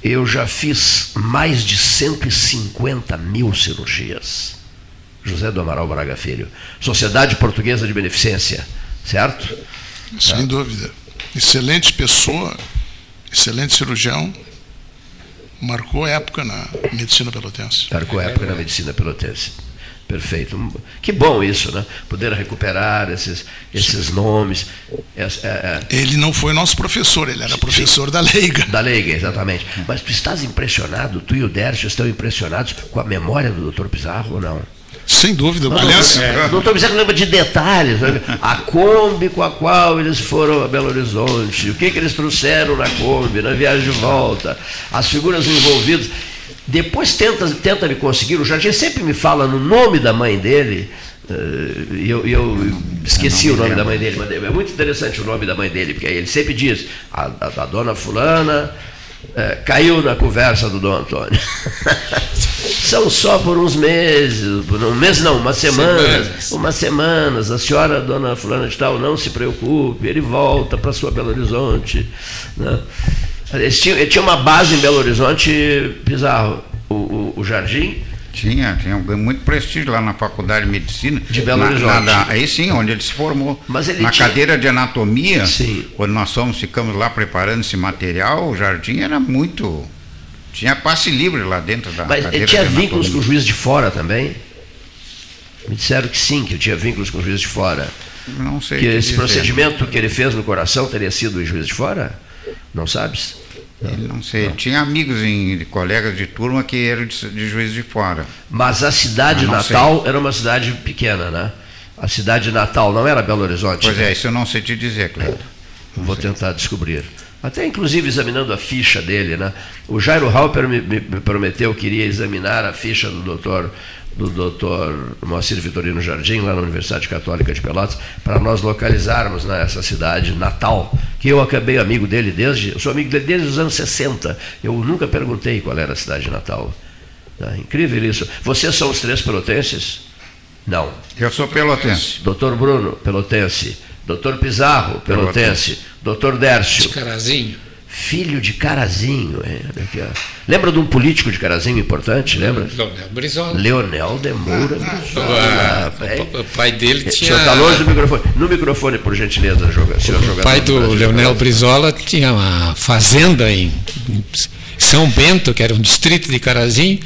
eu já fiz mais de 150 mil cirurgias. José do Amaral Braga Filho. Sociedade Portuguesa de Beneficência, certo? Sem dúvida. Excelente pessoa, excelente cirurgião. Marcou época na medicina pelotense. Marcou época na medicina pelotense. Perfeito. Que bom isso, né? Poder recuperar esses, esses nomes. É- é- Ele não foi nosso professor, ele era professor da Leiga. Da Leiga, exatamente. Mas tu estás impressionado, tu e o Dércio estão impressionados com a memória do Dr. Pizarro ou não? Sem dúvida. Não, Aliás, O doutor Pizarro lembra de detalhes. né? A Kombi com a qual eles foram a Belo Horizonte, o que, que eles trouxeram na Kombi, na viagem de volta, as figuras envolvidas. Depois tenta, tenta me conseguir, o Jardim sempre me fala no nome da mãe dele, eh, e eu, eu esqueci o nome da mãe dele, mas é muito interessante o nome da mãe dele, porque aí ele sempre diz, a, a- a dona fulana eh, caiu na conversa do Dom Antônio. <laughs> São só por uns meses, por um mês não, umas semanas, Semanas. umas semanas. A senhora, dona fulana de tal, não se preocupe, ele volta para sua Belo Horizonte. Né? Eles tinham- Ele tinha uma base em Belo Horizonte, Pizarro, o, o, o Jardim, Tinha, tinha muito prestígio lá na Faculdade de Medicina. De Belo Na- Horizonte. na- na- aí sim, onde ele se formou. Ele na tinha- cadeira de anatomia, Sim. quando nós fomos, ficamos lá preparando esse material, o jardim era muito. Tinha passe livre lá dentro da mas ele tinha vínculos com o juiz de fora também. Me disseram que sim, que eu tinha vínculos com o juiz de fora. Não sei. que esse dizer. procedimento que ele fez no coração teria sido o juiz de fora? Não sabes? Ele não sei. Tinha amigos em colegas de turma que eram de, de juiz de fora. Mas a cidade Ah, não natal era uma cidade pequena, né? A cidade natal não era Belo Horizonte. Pois né? é, isso eu não sei te dizer, Cleiton. Vou tentar descobrir. Até inclusive examinando a ficha dele, né? O Jairo Halper me, me- me prometeu que iria examinar a ficha do doutor do doutor Moacir Vitorino Jardim, lá na Universidade Católica de Pelotas, para nós localizarmos né, essa cidade natal, que eu acabei amigo dele desde, eu sou amigo dele desde os anos 60. Eu nunca perguntei qual era a cidade natal. Tá? Incrível isso. Vocês são os três pelotenses? Não. Eu sou pelotense. Doutor Bruno, pelotense. Doutor Pizarro, pelotense. Doutor Dércio. Carazinho. Filho de Carazinho. é, aqui. Lembra de um político de Carazinho importante? Lembra? Leonel Brizola. Leonel de Moura Brizola. Ah, o pa- o pai dele O tinha- senhor está longe do microfone. No microfone, por gentileza, joga, senhor O jogador pai do Leonel. Brizola tinha uma fazenda em São Bento, que era um distrito de Carazinho,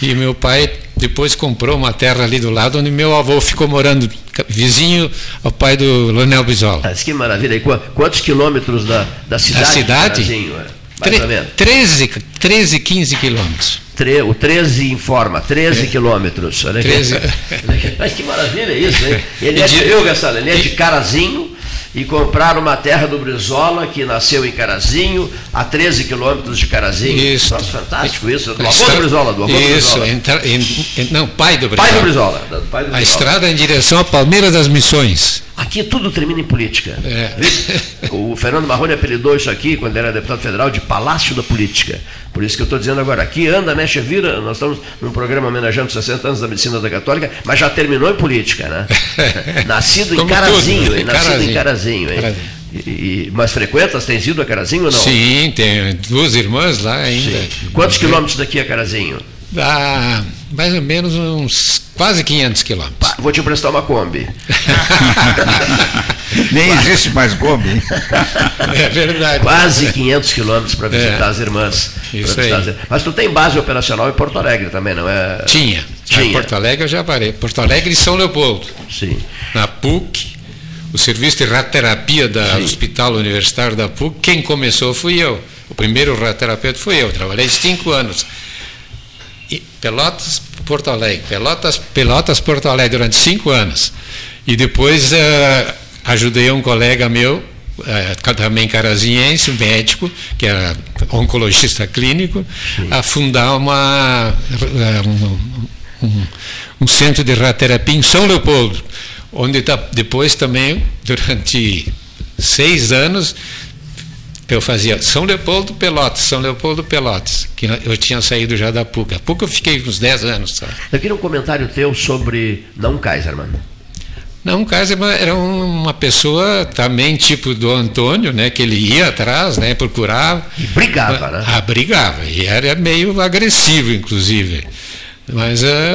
e meu pai depois comprou uma terra ali do lado, onde meu avô ficou morando, vizinho ao pai do Leonel Brizola. Mas que maravilha. E qua- quantos quilômetros da, da cidade? de cidade? Carazinho, é? Mais Tre- ou menos. 13, 13, 15 quilômetros. Tre- o 13 informa, 13 É. quilômetros. Olha aqui. 13. <laughs> Mas que maravilha isso, hein? <laughs> Ele é de, de- eu, Gastado, ele é de Carazinho e compraram uma terra do Brizola que nasceu em Carazinho, a 13 quilômetros de Carazinho. Isso. Nossa, fantástico isso. Do avô do Brizola, do avô do Isso, Brizola. entra- não, pai do Brizola. Pai do Brizola. do pai do A estrada em direção a Palmeiras das Missões. Aqui tudo termina em política. É. O Fernando Marrone apelidou isso aqui, quando era deputado federal, de Palácio da Política. Por isso que eu estou dizendo agora, aqui anda, mexe, vira. Nós estamos num programa homenageando os 60 anos da medicina da Católica, mas já terminou em política, né? <laughs> Nascido em Carazinho, tudo, hein? Nascido em Carazinho. Hein? Carazinho. E, e- mas frequentas, tens ido a Carazinho ou não? Sim, tem duas irmãs lá ainda. Quantos quilômetros daqui a Carazinho? Dá mais ou menos uns quase 500 quilômetros. Vou te emprestar uma Kombi. <laughs> Nem existe mais Kombi. <laughs> É verdade. Quase 500 quilômetros para visitar É. as irmãs. Isso aí. as. Mas tu tem base operacional em Porto Alegre também, não é? Tinha. Tinha. Em Porto Alegre eu já parei. Porto Alegre e São Leopoldo. Sim. Na PUC, o serviço de radioterapia do Hospital Universitário da PUC, quem começou fui eu. O primeiro radioterapeuta fui eu. Trabalhei cinco anos. E Pelotas, Porto Alegre. Pelotas, Pelotas, Porto Alegre, durante cinco anos. E depois uh, ajudei um colega meu, uh, também carazinhense, médico, que era oncologista clínico, Sim. a fundar uma, uh, um, um, um centro de radioterapia em São Leopoldo onde tá, depois também, durante seis anos, eu fazia São Leopoldo Pelotas, São Leopoldo Pelotas, que eu tinha saído já da PUC. A PUC eu fiquei uns 10 anos. Sabe? Eu queria um comentário teu sobre não Kaiserman. Não, Kaiserman era uma pessoa também tipo do Antônio, né, que ele ia atrás, né, procurava. E brigava, né? Ah, brigava, e era meio agressivo, inclusive. Mas é,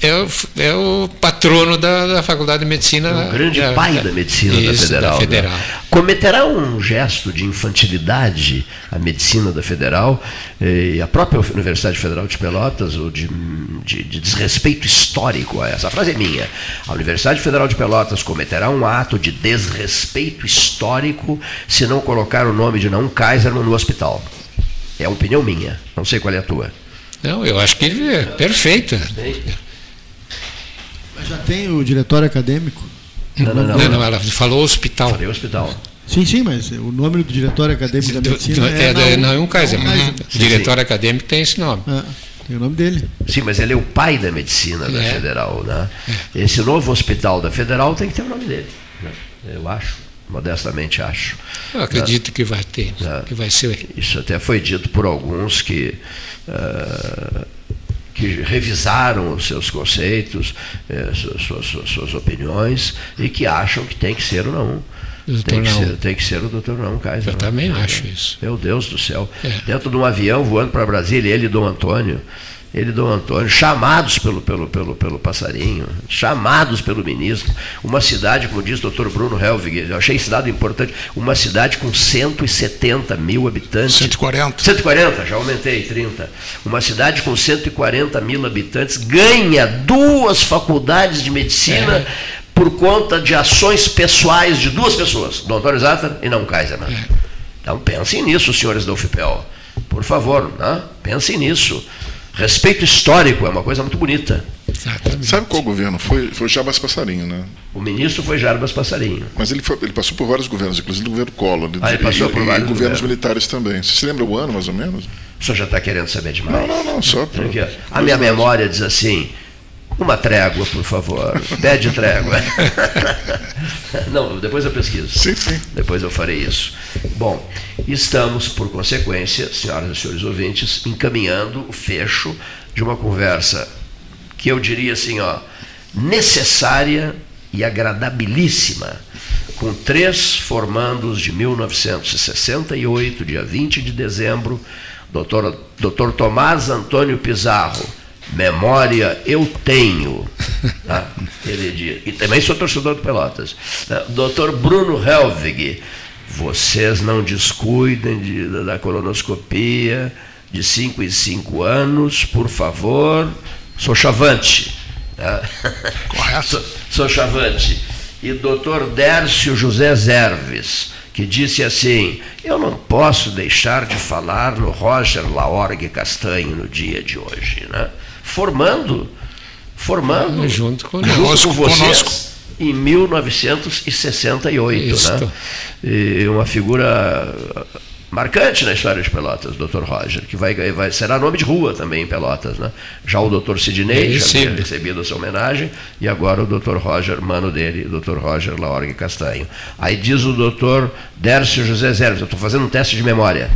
é, é o patrono da, da, Faculdade de Medicina. É o grande é, pai da medicina isso, da Federal. Da Federal. Né? Cometerá um gesto de infantilidade a medicina da Federal e a própria Universidade Federal de Pelotas, ou de, de, de desrespeito histórico a essa frase é minha. A Universidade Federal de Pelotas cometerá um ato de desrespeito histórico se não colocar o nome de não Kaiser no hospital. É a opinião minha, não sei qual é a tua. Não, eu acho que é perfeita. Mas já tem o diretório acadêmico? Não, não, não, não ela falou hospital. Falei hospital. Sim, sim, mas o nome do diretório acadêmico da medicina é, é, é não, um Kaiser. Uhum. O diretório sim. acadêmico tem esse nome. É, tem o nome dele. Sim, mas ele é o pai da medicina da é. Federal. Né? É. Esse novo hospital da Federal tem que ter o nome dele. Né? Eu acho modestamente acho. Eu acredito que vai ter, que vai ser. Isso até foi dito por alguns que, uh, que revisaram os seus conceitos, uh, suas, suas, suas, opiniões, e que acham que tem que ser o não. Tem que, ser, tem que, ser, o doutor Não Kaiser. Eu também acho isso. Meu Deus do céu. É. Dentro de um avião voando para Brasília, ele e Dom Antônio, ele e Dom Antônio, chamados pelo, pelo, pelo, pelo passarinho, chamados pelo ministro, uma cidade, como diz o doutor Bruno Helvig, eu achei esse dado importante, uma cidade com 170 mil habitantes. 140. 140, já aumentei, 30. Uma cidade com 140 mil habitantes ganha duas faculdades de medicina. É. Por conta de ações pessoais de duas pessoas, Dom Antônio Zata e não Kaiser. Né? É. Então pensem nisso, senhores da UFPEL. Por favor, né? pensem nisso. Respeito histórico é uma coisa muito bonita. Exatamente. Sabe qual governo foi? Foi Jarbas Passarinho, né? O ministro foi Jarbas Passarinho. Mas ele, foi, ele passou por vários governos, inclusive o governo Collor. Ah, ele passou e, por vários e governos militares também. Você se lembra o ano, mais ou menos? O senhor já está querendo saber demais. Não, não, não, só para... A minha memória diz assim, uma trégua, por favor. Pede trégua. <laughs> Não, depois eu pesquiso. Sim, sim. Depois eu farei isso. Bom, estamos, por consequência, senhoras e senhores ouvintes, encaminhando o fecho de uma conversa que eu diria assim, ó, necessária e agradabilíssima, com três formandos de 1968, dia 20 de dezembro, doutor, doutor Tomás Antônio Pizarro, memória eu tenho. Tá? Ele diz, e também sou torcedor do Pelotas. Tá? Doutor Bruno Helvig, vocês não descuidem de, da colonoscopia de 5 em 5 anos, por favor. Sou chavante. Tá? Correto. Sou, sou chavante. E doutor Dércio José Zerves, que disse assim: Eu não posso deixar de falar no Roger Laorgue Castanho no dia de hoje. Né? Formando, formando junto, com junto com vocês conosco. em 1968. Né? E uma figura marcante na história de Pelotas, o Dr. Roger, que vai, vai, será nome de rua também em Pelotas. Né? Já o Dr. Sidney já tinha recebido essa homenagem, e agora o Dr. Roger, mano dele, o Dr. Roger Laorgue Castanho. Aí diz o Dr. Dércio José eu estou fazendo um teste de memória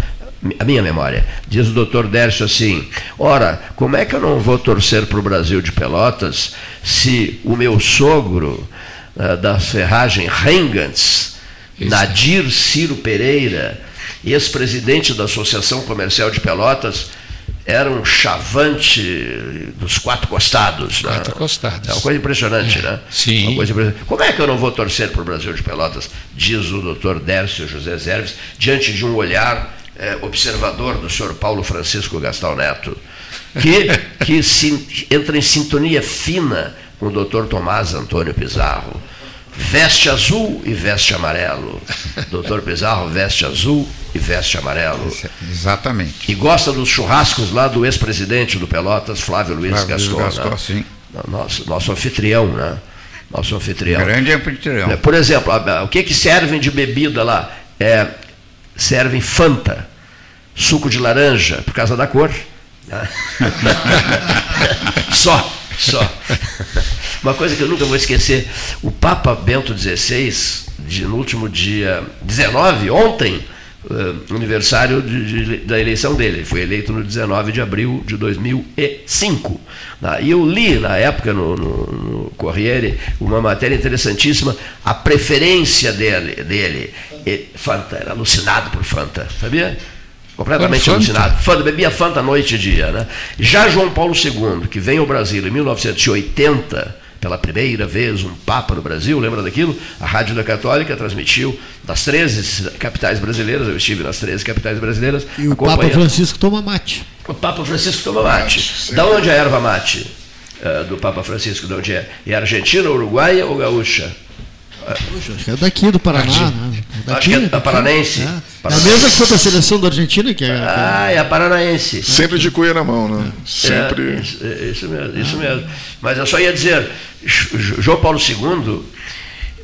a minha memória. Diz o doutor Dércio assim: ora, como é que eu não vou torcer para o Brasil de Pelotas se o meu sogro uh, da ferragem Rengans, Nadir Ciro Pereira, ex-presidente da Associação Comercial de Pelotas, era um chavante dos quatro costados. Né? Quatro né? costados. É uma coisa impressionante, é. né? Sim. Impressionante. Como é que eu não vou torcer para o Brasil de Pelotas, diz o doutor Dércio José Zerves, diante de um olhar é, observador do senhor Paulo Francisco Gastal Neto, que, que se, entra em sintonia fina com o doutor Tomás Antônio Pizarro. veste azul e veste amarelo. Doutor Pizarro veste azul e veste amarelo. Exatamente. E gosta dos churrascos lá do ex-presidente do Pelotas, Flávio Luiz Flávio Luiz Gaston. Né? sim. Nosso, nosso anfitrião, né? Nosso anfitrião. Grande anfitrião. É, Por exemplo, o que, que servem de bebida lá? É, servem Fanta, suco de laranja, por causa da cor. né? <laughs> só, só. Uma coisa que eu nunca vou esquecer, o Papa Bento XVI, de- no último dia 19, ontem, eh, aniversário de- de- da eleição dele. Ele foi eleito no 19 de abril de 2005. né? E eu li na época no, no, no Corriere uma matéria interessantíssima, a preferência dele. dele. E- Fanta, era alucinado por Fanta, sabia? Completamente Fanta? alucinado. Fanta, bebia Fanta noite e dia. Né? Já João Paulo II, que vem ao Brasil em 1980, pela primeira vez, um Papa no Brasil, lembra daquilo? A Rádio da Católica transmitiu das 13 capitais brasileiras, eu estive nas 13 capitais brasileiras. E o Papa. Francisco toma mate. O Papa Francisco toma mate. Da onde é a erva mate eh, do Papa Francisco? De onde é? É argentina, uruguaia ou gaúcha? Puxa, acho que é daqui do Paraná, Aqui. né? Acho que é da Paranense. É. É a mesma que foi para a seleção da Argentina, que é. Ah, é a paranaense. Sempre de cuia na mão, né? É, Sempre. isso, é, isso mesmo, isso mesmo. Mas eu só ia dizer, João Paulo II,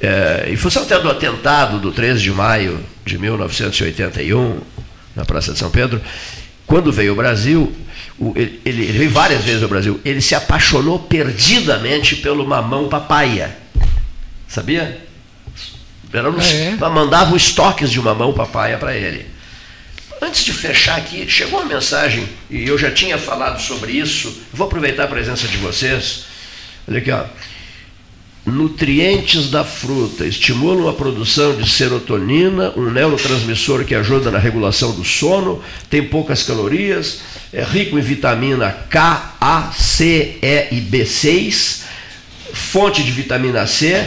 é, em função até do atentado do 13 de maio de 1981, na Praça de São Pedro, quando veio ao Brasil, ele- ele veio várias vezes ao Brasil, ele se apaixonou perdidamente pelo mamão papaya. Sabia? Era nos- Ah, é? Mandava os estoques de mamão papaya para ele. Antes de fechar aqui, chegou uma mensagem, e eu já tinha falado sobre isso, vou aproveitar a presença de vocês. Olha aqui, ó. Nutrientes da fruta estimulam a produção de serotonina, um neurotransmissor que ajuda na regulação do sono, tem poucas calorias, é rico em vitamina K, A, C, E e B6, fonte de vitamina C,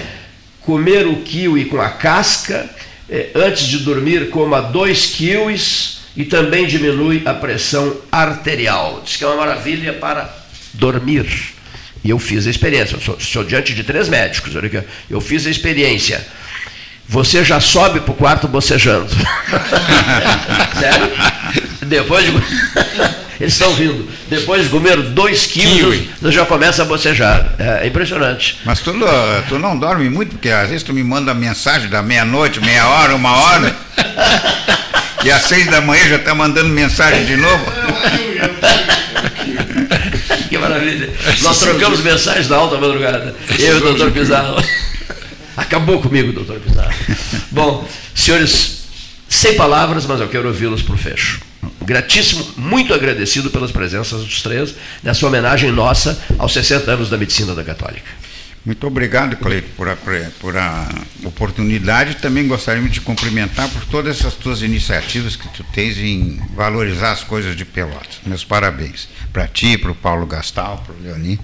comer o kiwi com a casca, eh, antes de dormir coma dois kiwis e também diminui a pressão arterial. Diz que é uma maravilha para dormir. E eu fiz a experiência, eu sou, sou diante de três médicos, eu fiz a experiência. Você já sobe para o quarto bocejando. <laughs> Sério? Depois de... <laughs> Eles estão vindo. Depois de comer dois quilos, você já começa a bocejar. É impressionante. Mas tu, não- tu não dorme muito, porque às vezes tu me manda mensagem da meia-noite, meia hora, uma hora. e às seis da manhã já está mandando mensagem de novo. Que maravilha. Nós trocamos mensagens na alta madrugada. Eu e o doutor Pizarro. Acabou comigo, doutor Pizarro. Bom, senhores, sem palavras, mas eu quero ouvi-los por fecho. Gratíssimo, muito agradecido pelas presenças dos três, nessa homenagem nossa aos 60 anos da medicina da Católica. Muito obrigado, Cleito, por a, por a oportunidade. Também gostaria de cumprimentar por todas essas tuas iniciativas que tu tens em valorizar as coisas de Pelotas. Meus parabéns para ti, para o Paulo Gastal, para o Leonir,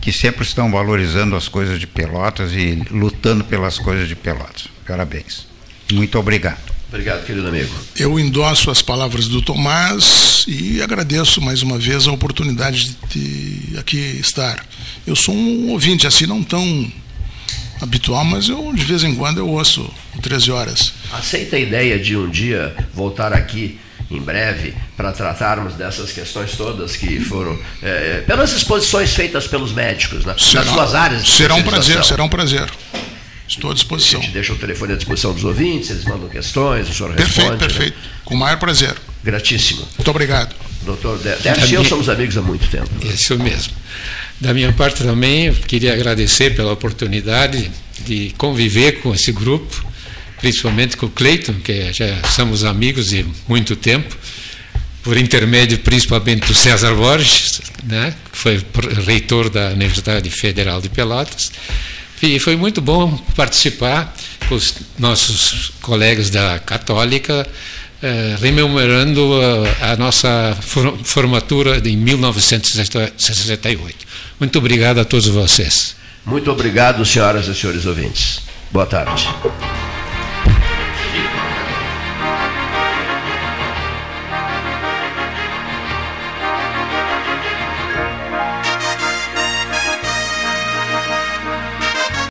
que sempre estão valorizando as coisas de Pelotas e lutando pelas coisas de Pelotas. Parabéns. Muito obrigado. Obrigado, querido amigo. Eu endosso as palavras do Tomás e agradeço mais uma vez a oportunidade de aqui estar. Eu sou um ouvinte assim não tão habitual, mas eu de vez em quando eu ouço o 13 horas. Aceita a ideia de um dia voltar aqui em breve para tratarmos dessas questões todas que foram é, pelas exposições feitas pelos médicos né, nas suas áreas. será um prazer, será um prazer. Estou à disposição. A gente deixa o telefone à disposição dos ouvintes, eles mandam questões, o senhor Perfeito, responde. né? perfeito. Com o maior prazer. Gratíssimo. Muito obrigado. Doutor Décio e eu somos amigos há muito tempo. Isso mesmo. Da minha parte também, eu queria agradecer pela oportunidade de conviver com esse grupo, principalmente com o Cleiton, que já somos amigos de muito tempo, por intermédio principalmente do César Borges, né, que foi reitor da Universidade Federal de Pelotas. E foi muito bom participar com os nossos colegas da Católica, eh, rememorando a, a nossa for- formatura em 1968. Muito obrigado a todos vocês. Muito obrigado, senhoras e senhores ouvintes. Boa tarde.